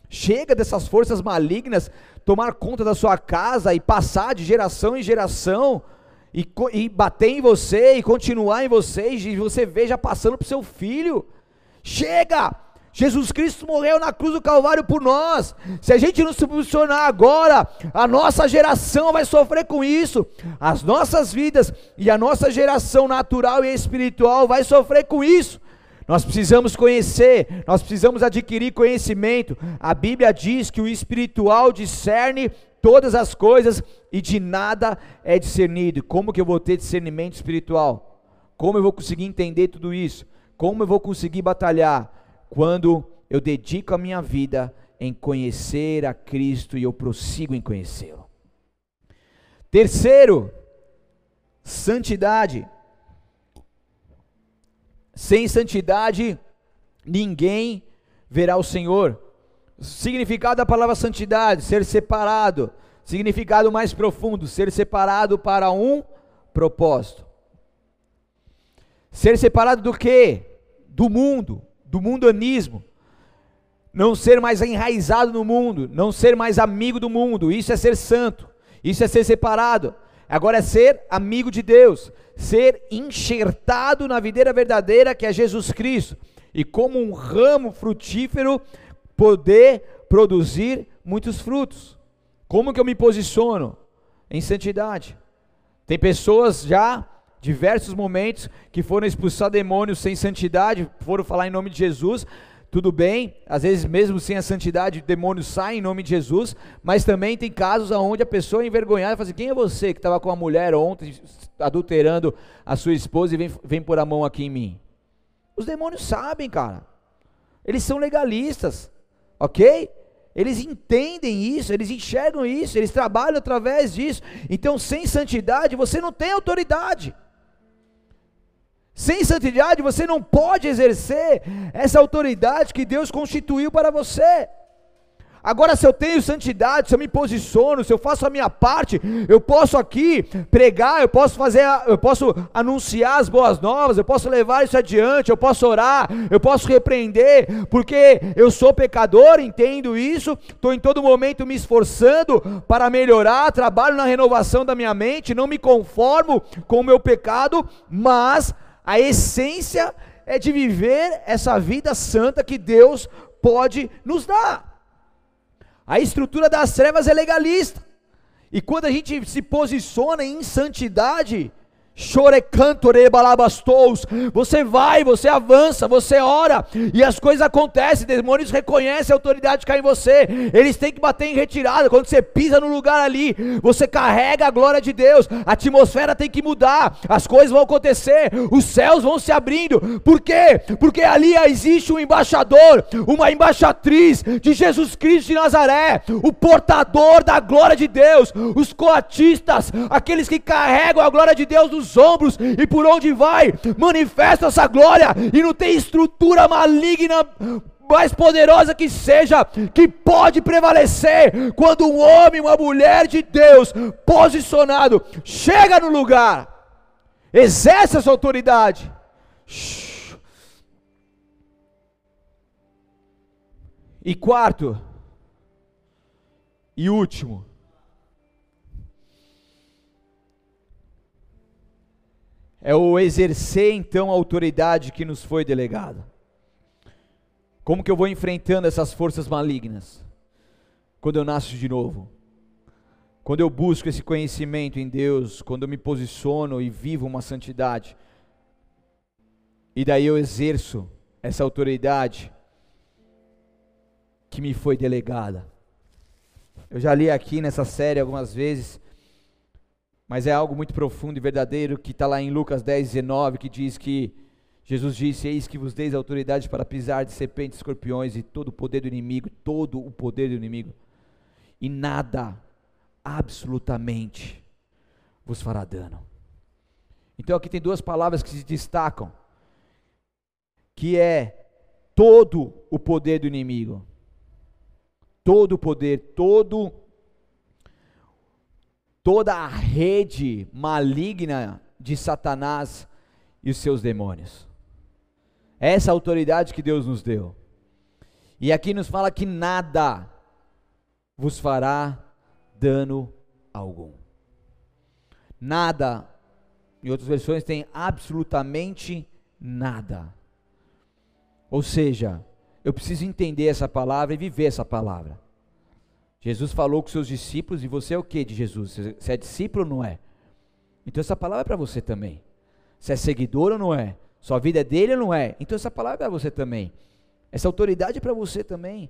Chega dessas forças malignas tomar conta da sua casa e passar de geração em geração e, e bater em você e continuar em você e você veja passando para o seu filho. Chega! Jesus Cristo morreu na cruz do Calvário por nós. Se a gente não se posicionar agora, a nossa geração vai sofrer com isso. As nossas vidas e a nossa geração natural e espiritual vai sofrer com isso. Nós precisamos conhecer, nós precisamos adquirir conhecimento. A Bíblia diz que o espiritual discerne todas as coisas e de nada é discernido. Como que eu vou ter discernimento espiritual? Como eu vou conseguir entender tudo isso? Como eu vou conseguir batalhar? Quando eu dedico a minha vida em conhecer a Cristo e eu prossigo em conhecê-lo. Terceiro, santidade. Sem santidade, ninguém verá o Senhor. Significado da palavra santidade, ser separado. Significado mais profundo, ser separado para um propósito. Ser separado do que? Do mundo, do mundanismo. Não ser mais enraizado no mundo, não ser mais amigo do mundo. Isso é ser santo. Isso é ser separado. Agora é ser amigo de Deus, ser enxertado na videira verdadeira que é Jesus Cristo, e como um ramo frutífero poder produzir muitos frutos. Como que eu me posiciono em santidade? Tem pessoas já diversos momentos que foram expulsar demônios sem santidade, foram falar em nome de Jesus, tudo bem, às vezes mesmo sem a santidade, o demônio sai em nome de Jesus, mas também tem casos onde a pessoa é envergonhada e fala assim, quem é você que estava com a mulher ontem, adulterando a sua esposa e vem, vem pôr a mão aqui em mim? Os demônios sabem, cara. Eles são legalistas, ok? Eles entendem isso, eles enxergam isso, eles trabalham através disso. Então, sem santidade, você não tem autoridade. Sem santidade você não pode exercer essa autoridade que Deus constituiu para você. Agora, se eu tenho santidade, se eu me posiciono, se eu faço a minha parte, eu posso aqui pregar, eu posso fazer, eu posso anunciar as boas novas, eu posso levar isso adiante, eu posso orar, eu posso repreender, porque eu sou pecador, entendo isso, estou em todo momento me esforçando para melhorar, trabalho na renovação da minha mente, não me conformo com o meu pecado, mas a essência é de viver essa vida santa que Deus pode nos dar. A estrutura das trevas é legalista. E quando a gente se posiciona em santidade, você vai, você avança, você ora, e as coisas acontecem, demônios reconhecem a autoridade que cai em você, eles têm que bater em retirada, quando você pisa no lugar ali, você carrega a glória de Deus, a atmosfera tem que mudar, as coisas vão acontecer, os céus vão se abrindo, por quê? Porque ali existe um embaixador, uma embaixatriz de Jesus Cristo de Nazaré, o portador da glória de Deus, os coatistas, aqueles que carregam a glória de Deus nos ombros e por onde vai, manifesta essa glória e não tem estrutura maligna mais poderosa que seja, que pode prevalecer quando um homem, uma mulher de Deus, posicionado, chega no lugar, exerce essa autoridade. E quarto, e último, é o exercer então a autoridade que nos foi delegada. Como que eu vou enfrentando essas forças malignas? Quando eu nasço de novo. Quando eu busco esse conhecimento em Deus, quando eu me posiciono e vivo uma santidade. E daí eu exerço essa autoridade que me foi delegada. Eu já li aqui nessa série algumas vezes, mas é algo muito profundo e verdadeiro que está lá em Lucas 10, 19, que diz que Jesus disse: Eis que vos deis autoridade para pisar de serpentes, escorpiões e todo o poder do inimigo, todo o poder do inimigo, e nada, absolutamente, vos fará dano. Então aqui tem duas palavras que se destacam, que é todo o poder do inimigo todo o poder, todo toda a rede maligna de Satanás e os seus demônios. Essa autoridade que Deus nos deu. E aqui nos fala que nada vos fará dano algum. Nada, em outras versões tem absolutamente nada. Ou seja, eu preciso entender essa palavra e viver essa palavra. Jesus falou com seus discípulos, e você é o que de Jesus? Você é discípulo ou não é? Então essa palavra é para você também. Você é seguidor ou não é? Sua vida é dele ou não é? Então essa palavra é para você também. Essa autoridade é para você também.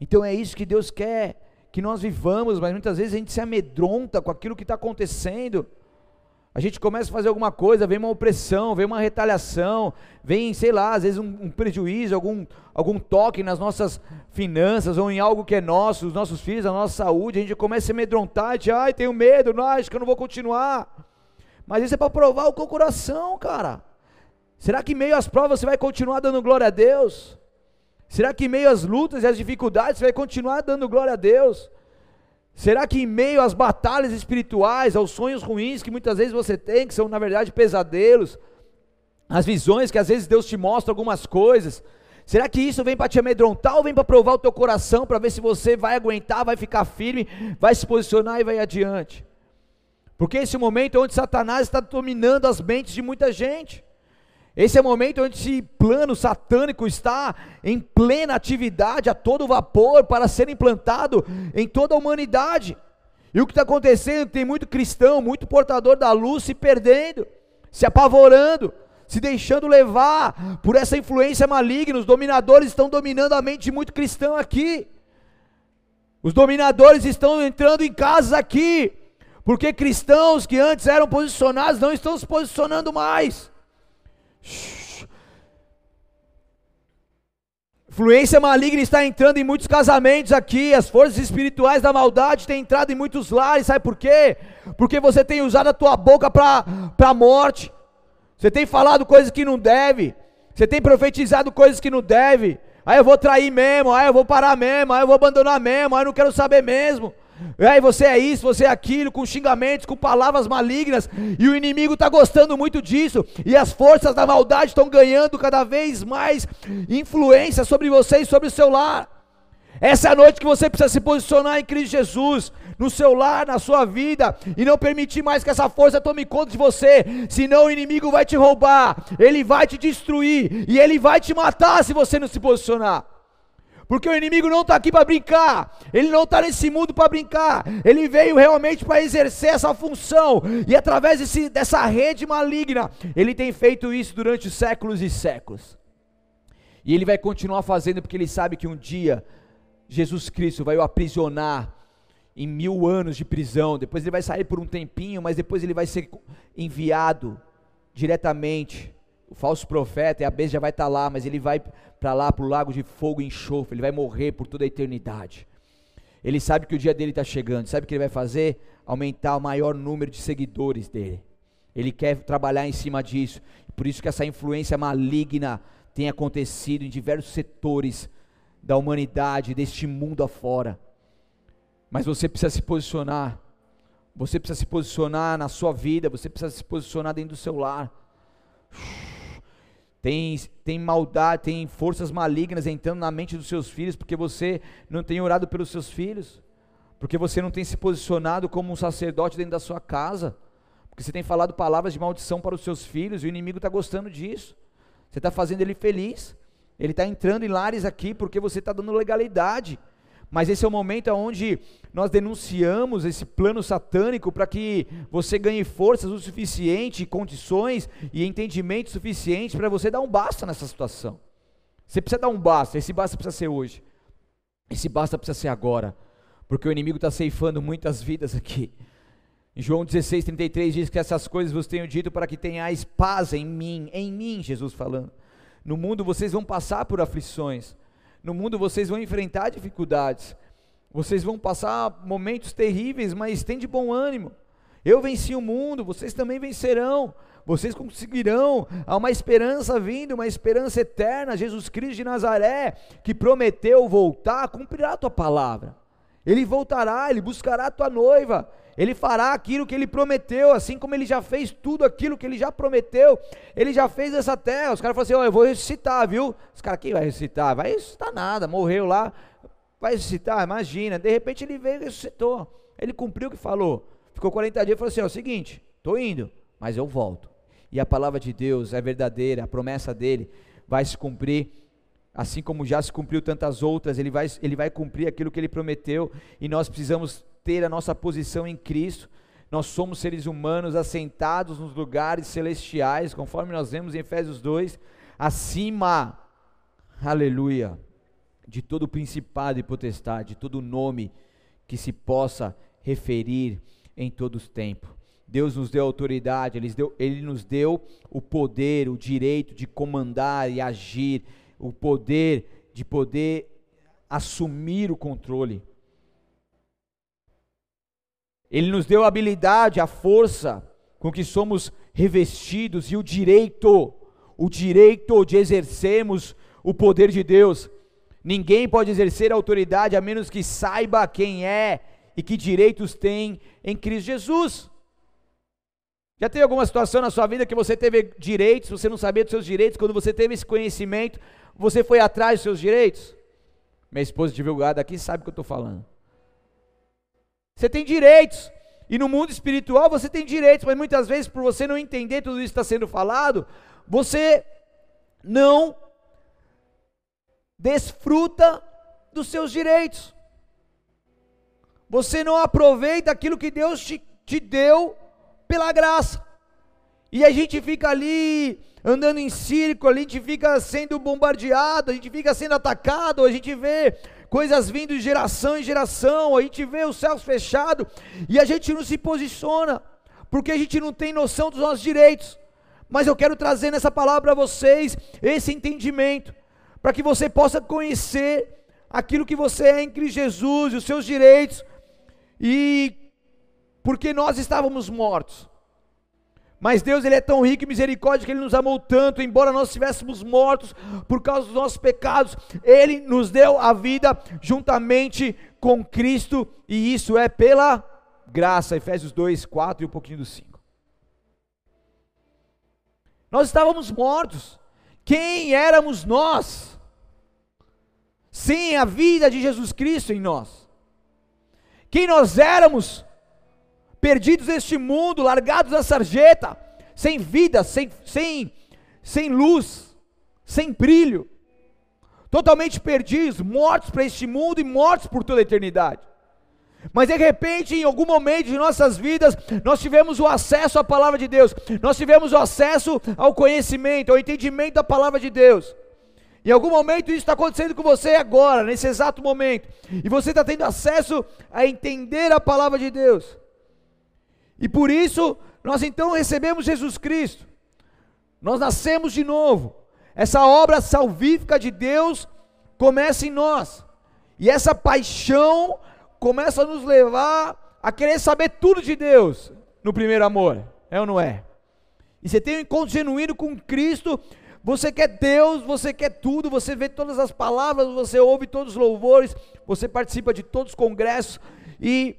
Então é isso que Deus quer que nós vivamos, mas muitas vezes a gente se amedronta com aquilo que está acontecendo. A gente começa a fazer alguma coisa, vem uma opressão, vem uma retaliação, vem, sei lá, às vezes um, um, prejuízo, algum, algum toque nas nossas finanças ou em algo que é nosso, os nossos filhos, a nossa saúde, a gente começa a se amedrontar, a gente, ai, tenho medo, não, acho que eu não vou continuar. Mas isso é para provar o teu coração, cara. Será que em meio às provas você vai continuar dando glória a Deus? Será que em meio às lutas e às dificuldades você vai continuar dando glória a Deus? Será que em meio às batalhas espirituais, aos sonhos ruins que muitas vezes você tem, que são na verdade pesadelos, as visões que às vezes Deus te mostra algumas coisas, será que isso vem para te amedrontar ou vem para provar o teu coração, para ver se você vai aguentar, vai ficar firme, vai se posicionar e vai adiante? Porque esse momento é onde Satanás está dominando as mentes de muita gente. Esse é o momento onde esse plano satânico está em plena atividade, a todo vapor, para ser implantado em toda a humanidade. E o que está acontecendo? Tem muito cristão, muito portador da luz se perdendo, se apavorando, se deixando levar por essa influência maligna. Os dominadores estão dominando a mente de muito cristão aqui. Os dominadores estão entrando em casas aqui, porque cristãos que antes eram posicionados não estão se posicionando mais. Influência maligna está entrando em muitos casamentos aqui, as forças espirituais da maldade têm entrado em muitos lares, sabe por quê? Porque você tem usado a tua boca para a morte, você tem falado coisas que não deve, você tem profetizado coisas que não deve, aí eu vou trair mesmo, aí eu vou parar mesmo, aí eu vou abandonar mesmo, aí eu não quero saber mesmo. Aí você é isso, você é aquilo, com xingamentos, com palavras malignas, e o inimigo está gostando muito disso, e as forças da maldade estão ganhando cada vez mais influência sobre você e sobre o seu lar. Essa é a noite que você precisa se posicionar em Cristo Jesus, no seu lar, na sua vida, e não permitir mais que essa força tome conta de você, senão o inimigo vai te roubar, ele vai te destruir, e ele vai te matar se você não se posicionar. Porque o inimigo não está aqui para brincar, ele não está nesse mundo para brincar, ele veio realmente para exercer essa função, e através desse, dessa rede maligna, ele tem feito isso durante séculos e séculos. E ele vai continuar fazendo porque ele sabe que um dia Jesus Cristo vai o aprisionar em mil anos de prisão, depois ele vai sair por um tempinho, mas depois ele vai ser enviado diretamente o falso profeta e a besta já vai estar tá lá, mas ele vai para lá, para o lago de fogo e enxofre, ele vai morrer por toda a eternidade. Ele sabe que o dia dele está chegando, sabe o que ele vai fazer? Aumentar o maior número de seguidores dele. Ele quer trabalhar em cima disso. Por isso que essa influência maligna tem acontecido em diversos setores da humanidade, deste mundo afora. Mas você precisa se posicionar. Você precisa se posicionar na sua vida, você precisa se posicionar dentro do seu lar tem, tem maldade, tem forças malignas entrando na mente dos seus filhos, porque você não tem orado pelos seus filhos, porque você não tem se posicionado como um sacerdote dentro da sua casa, Porque você tem falado palavras de maldição para os seus filhos e o inimigo está gostando disso. Você está fazendo ele feliz. Ele está entrando em lares aqui porque você está dando legalidade. Mas esse é o momento onde nós denunciamos esse plano satânico para que você ganhe forças o suficiente, condições e entendimento suficiente para você dar um basta nessa situação. Você precisa dar um basta, esse basta precisa ser hoje. Esse basta precisa ser agora, porque o inimigo está ceifando muitas vidas aqui. João 16, 33 diz que essas coisas vos tenho dito para que tenhais paz em mim, em mim, Jesus falando. No mundo vocês vão passar por aflições, no mundo vocês vão enfrentar dificuldades, vocês vão passar momentos terríveis, mas tem de bom ânimo. Eu venci o mundo, vocês também vencerão. Vocês conseguirão. Há uma esperança vindo, uma esperança eterna. Jesus Cristo de Nazaré, que prometeu voltar, cumprirá a tua palavra. Ele voltará, ele buscará a tua noiva. Ele fará aquilo que ele prometeu, assim como ele já fez tudo aquilo que ele já prometeu. Ele já fez essa terra. Os caras falaram assim: Ó, oh, eu vou ressuscitar, viu? Os caras, quem vai ressuscitar? Vai ressuscitar nada, morreu lá, vai ressuscitar, imagina. De repente ele veio e ressuscitou. Ele cumpriu o que falou. Ficou 40 dias e falou assim: Ó, é o seguinte, estou indo, mas eu volto. E a palavra de Deus é verdadeira, a promessa dele vai se cumprir assim como já se cumpriu tantas outras, ele vai, ele vai cumprir aquilo que ele prometeu, e nós precisamos ter a nossa posição em Cristo. Nós somos seres humanos assentados nos lugares celestiais, conforme nós vemos em Efésios 2, acima, aleluia, de todo principado e potestade, de todo nome que se possa referir em todos os tempos. Deus nos deu autoridade, ele, deu, ele nos deu o poder, o direito de comandar e agir, o poder de poder assumir o controle. Ele nos deu a habilidade, a força com que somos revestidos e o direito, o direito de exercermos o poder de Deus. Ninguém pode exercer autoridade a menos que saiba quem é e que direitos tem em Cristo Jesus. Já teve alguma situação na sua vida que você teve direitos, você não sabia dos seus direitos, quando você teve esse conhecimento, você foi atrás dos seus direitos? Minha esposa divulgada aqui sabe o que eu estou falando. Você tem direitos. E no mundo espiritual você tem direitos, mas muitas vezes, por você não entender tudo isso que está sendo falado, você não desfruta dos seus direitos. Você não aproveita aquilo que Deus te, te deu pela graça. E a gente fica ali andando em círculo, a gente fica sendo bombardeado, a gente fica sendo atacado, a gente vê coisas vindo de geração em geração, a gente vê os céus fechados e a gente não se posiciona, porque a gente não tem noção dos nossos direitos. Mas eu quero trazer nessa palavra para vocês esse entendimento, para que você possa conhecer aquilo que você é em Cristo Jesus, os seus direitos, e porque nós estávamos mortos. Mas Deus ele é tão rico e misericórdia que ele nos amou tanto, embora nós estivéssemos mortos por causa dos nossos pecados, ele nos deu a vida juntamente com Cristo, e isso é pela graça. Efésios 2, 4 e um pouquinho do 5. Nós estávamos mortos. Quem éramos nós? Sem a vida de Jesus Cristo em nós. Quem nós éramos perdidos neste mundo, largados na sarjeta, sem vida, sem, sem, sem luz, sem brilho, totalmente perdidos, mortos para este mundo e mortos por toda a eternidade. Mas de repente, em algum momento de nossas vidas, nós tivemos o acesso à palavra de Deus, nós tivemos o acesso ao conhecimento, ao entendimento da palavra de Deus. Em algum momento isso está acontecendo com você agora, nesse exato momento, e você está tendo acesso a entender a palavra de Deus. E por isso, nós então recebemos Jesus Cristo. Nós nascemos de novo. Essa obra salvífica de Deus começa em nós. E essa paixão começa a nos levar a querer saber tudo de Deus no primeiro amor. É ou não é? E você tem um encontro genuíno com Cristo, você quer Deus, você quer tudo, você vê todas as palavras, você ouve todos os louvores, você participa de todos os congressos e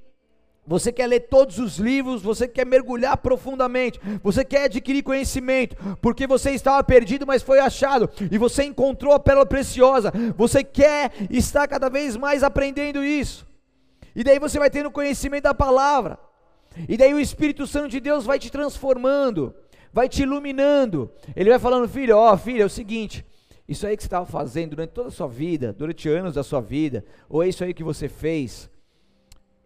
você quer ler todos os livros, você quer mergulhar profundamente, você quer adquirir conhecimento, porque você estava perdido, mas foi achado, e você encontrou a pérola preciosa. Você quer estar cada vez mais aprendendo isso, e daí você vai tendo conhecimento da palavra. E daí o Espírito Santo de Deus vai te transformando, vai te iluminando. Ele vai falando, filho, ó, filho, é o seguinte, isso aí que você estava fazendo durante toda a sua vida, durante anos da sua vida, ou é isso aí que você fez,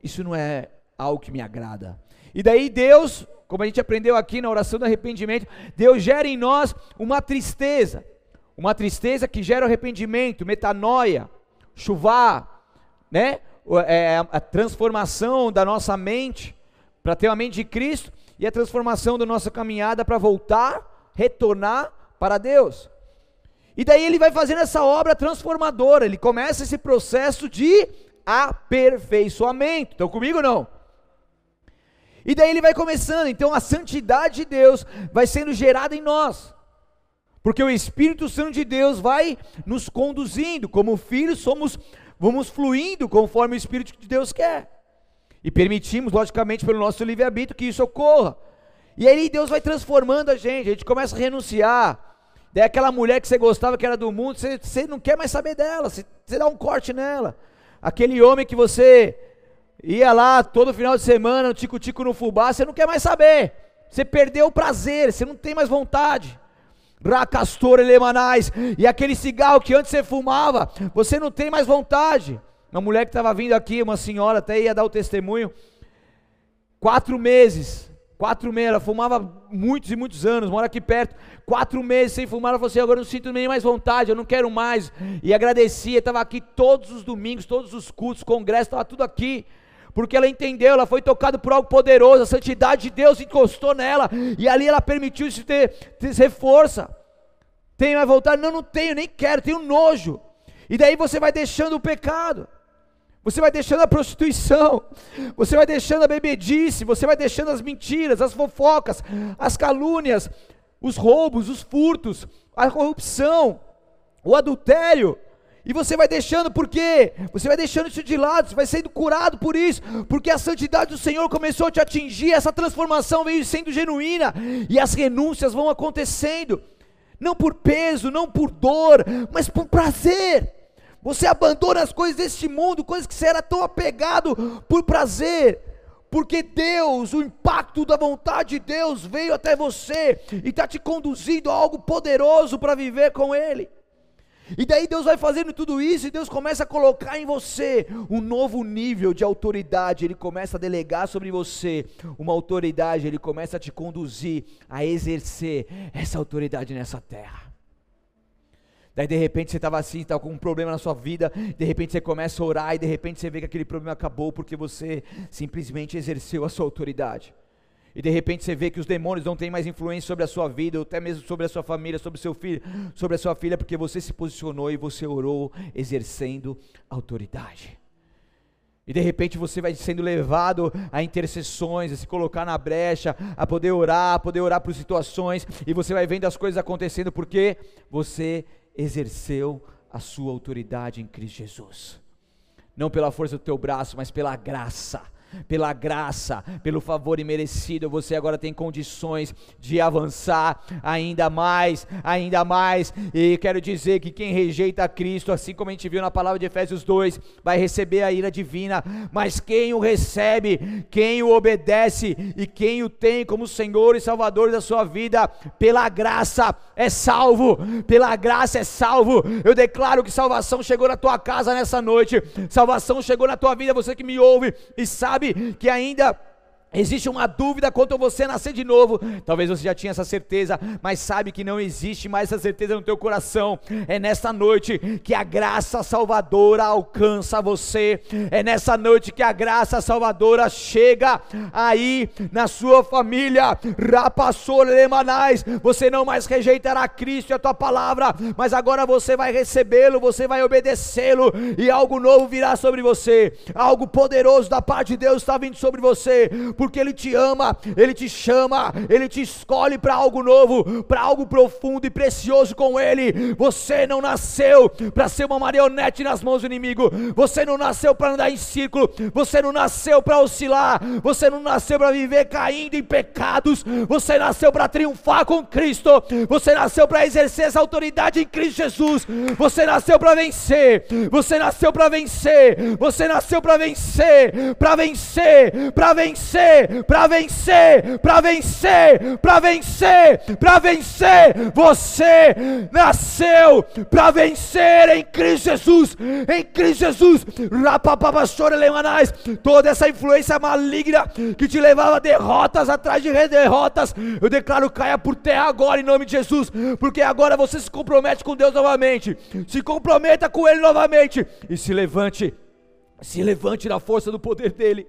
isso não é algo que me agrada. E daí Deus, como a gente aprendeu aqui na oração do arrependimento, Deus gera em nós uma tristeza, uma tristeza que gera arrependimento, metanoia, chuvar, né? É a transformação da nossa mente para ter a mente de Cristo e a transformação da nossa caminhada para voltar, retornar para Deus. E daí ele vai fazendo essa obra transformadora, ele começa esse processo de aperfeiçoamento. Estão comigo não? E daí ele vai começando, então a santidade de Deus vai sendo gerada em nós. Porque o Espírito Santo de Deus vai nos conduzindo, como filhos somos, vamos fluindo conforme o Espírito de Deus quer. E permitimos, logicamente, pelo nosso livre-arbítrio que isso ocorra. E aí Deus vai transformando a gente, a gente começa a renunciar Daí aquela mulher que você gostava que era do mundo, você, você não quer mais saber dela, você, você dá um corte nela. Aquele homem que você ia lá todo final de semana, no tico-tico no fubá, você não quer mais saber. Você perdeu o prazer, você não tem mais vontade. Racastor elemanais. E aquele cigarro que antes você fumava, você não tem mais vontade. Uma mulher que estava vindo aqui, uma senhora, até ia dar o testemunho. Quatro meses Quatro meses, ela fumava muitos e muitos anos, mora aqui perto. Quatro meses sem fumar, ela falou assim: agora eu não sinto nem mais vontade, eu não quero mais. E agradecia, estava aqui todos os domingos, todos os cultos, congresso, estava tudo aqui. Porque ela entendeu, ela foi tocada por algo poderoso, a santidade de Deus encostou nela, e ali ela permitiu isso ter, ter força. Tem mais vontade? Não, não tenho, nem quero, tenho nojo. E daí você vai deixando o pecado. Você vai deixando a prostituição, você vai deixando a bebedice, você vai deixando as mentiras, as fofocas, as calúnias, os roubos, os furtos, a corrupção, o adultério. E você vai deixando por quê? Você vai deixando isso de lado, você vai sendo curado por isso, porque a santidade do Senhor começou a te atingir, essa transformação veio sendo genuína, e as renúncias vão acontecendo, não por peso, não por dor, mas por prazer. Você abandona as coisas deste mundo, coisas que você era tão apegado por prazer, porque Deus, o impacto da vontade de Deus veio até você e está te conduzindo a algo poderoso para viver com Ele. E daí Deus vai fazendo tudo isso e Deus começa a colocar em você um novo nível de autoridade. Ele começa a delegar sobre você uma autoridade, ele começa a te conduzir a exercer essa autoridade nessa terra. Daí de repente você estava assim, estava com um problema na sua vida, de repente você começa a orar e de repente você vê que aquele problema acabou porque você simplesmente exerceu a sua autoridade. E de repente você vê que os demônios não têm mais influência sobre a sua vida, ou até mesmo sobre a sua família, sobre seu filho, sobre a sua filha, porque você se posicionou e você orou exercendo autoridade. E de repente você vai sendo levado a intercessões, a se colocar na brecha, a poder orar, a poder orar por situações, e você vai vendo as coisas acontecendo porque você exerceu a sua autoridade em Cristo Jesus. Não pela força do teu braço, mas pela graça pela graça, pelo favor imerecido, você agora tem condições de avançar ainda mais, ainda mais. E quero dizer que quem rejeita Cristo, assim como a gente viu na palavra de Efésios 2, vai receber a ira divina, mas quem o recebe, quem o obedece e quem o tem como Senhor e Salvador da sua vida, pela graça é salvo, pela graça é salvo. Eu declaro que salvação chegou na tua casa nessa noite, salvação chegou na tua vida, você que me ouve e sabe sabe que ainda Existe uma dúvida quanto a você nascer de novo. Talvez você já tinha essa certeza, mas sabe que não existe mais essa certeza no teu coração. É nessa noite que a graça salvadora alcança você. É nessa noite que a graça salvadora chega aí na sua família. Rapassor lemanais, você não mais rejeitará Cristo e a tua palavra, mas agora você vai recebê-lo, você vai obedecê-lo e algo novo virá sobre você. Algo poderoso da parte de Deus está vindo sobre você porque Ele te ama, Ele te chama, Ele te escolhe para algo novo, para algo profundo e precioso com Ele. Você não nasceu para ser uma marionete nas mãos do inimigo, você não nasceu para andar em círculo, você não nasceu para oscilar, você não nasceu para viver caindo em pecados, você nasceu para triunfar com Cristo, você nasceu para exercer essa autoridade em Cristo Jesus, você nasceu para vencer, você nasceu para vencer, você nasceu para vencer, para vencer, para vencer vencer, para vencer, para vencer, para vencer, para vencer. Você nasceu para vencer em Cristo Jesus, em Cristo Jesus. Toda essa influência maligna que te levava a derrotas atrás de derrotas, eu declaro caia por terra agora em nome de Jesus, porque agora você se compromete com Deus novamente. Se comprometa com Ele novamente e se levante, se levante na força do poder dEle,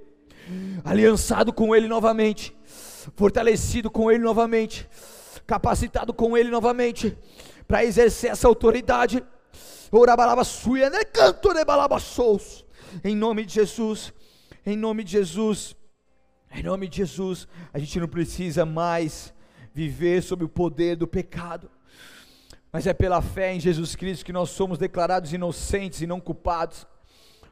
aliançado com Ele novamente, fortalecido com Ele novamente, capacitado com Ele novamente, para exercer essa autoridade. Em nome de Jesus, em nome de Jesus, em nome de Jesus, a gente não precisa mais viver sob o poder do pecado mas é pela fé em Jesus Cristo que nós somos declarados inocentes e não culpados.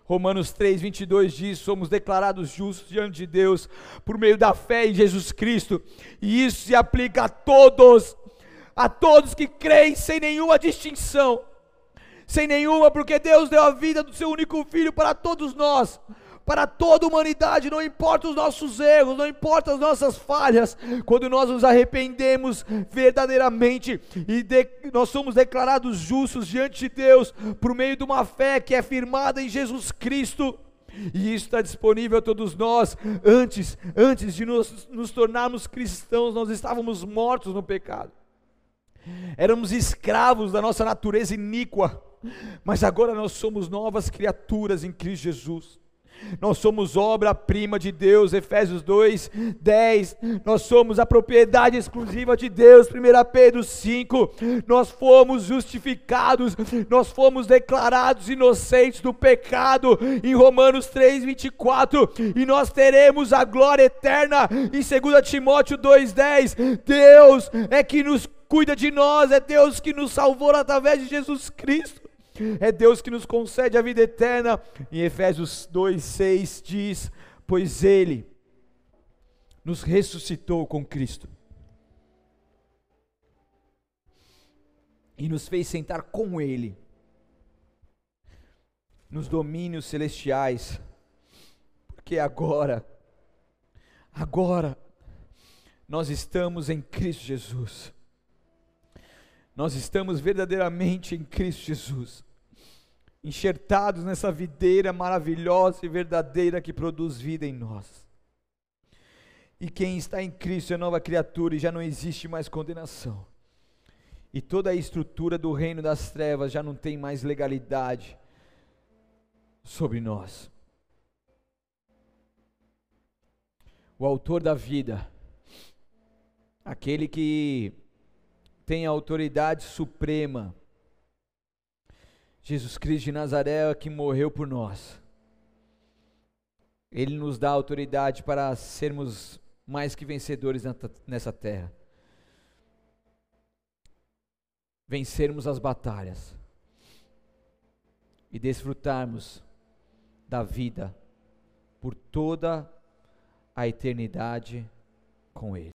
Romanos 3, 22 diz: somos declarados justos diante de Deus por meio da fé em Jesus Cristo, e isso se aplica a todos, a todos que creem sem nenhuma distinção, sem nenhuma, porque Deus deu a vida do seu único filho para todos nós, para toda a humanidade, não importa os nossos erros, não importa as nossas falhas, quando nós nos arrependemos verdadeiramente e de, nós somos declarados justos diante de Deus por meio de uma fé que é firmada em Jesus Cristo. E isso está disponível a todos nós. Antes, antes de nos, nos tornarmos cristãos, nós estávamos mortos no pecado. Éramos escravos da nossa natureza iníqua. Mas agora nós somos novas criaturas em Cristo Jesus. Nós somos obra-prima de Deus, Efésios 2, 10. Nós somos a propriedade exclusiva de Deus, 1 Pedro 5. Nós fomos justificados, nós fomos declarados inocentes do pecado, em Romanos 3, 24. E nós teremos a glória eterna, em 2 Timóteo 2, 10. Deus é que nos cuida de nós, é Deus que nos salvou através de Jesus Cristo. É Deus que nos concede a vida eterna. Em Efésios 2:6 diz: "Pois ele nos ressuscitou com Cristo e nos fez sentar com ele nos domínios celestiais, porque agora agora nós estamos em Cristo Jesus. Nós estamos verdadeiramente em Cristo Jesus enxertados nessa videira maravilhosa e verdadeira que produz vida em nós. E quem está em Cristo é nova criatura e já não existe mais condenação. E toda a estrutura do reino das trevas já não tem mais legalidade sobre nós. O autor da vida, aquele que tem a autoridade suprema Jesus Cristo de Nazaré que morreu por nós. Ele nos dá autoridade para sermos mais que vencedores nessa terra. Vencermos as batalhas e desfrutarmos da vida por toda a eternidade com Ele.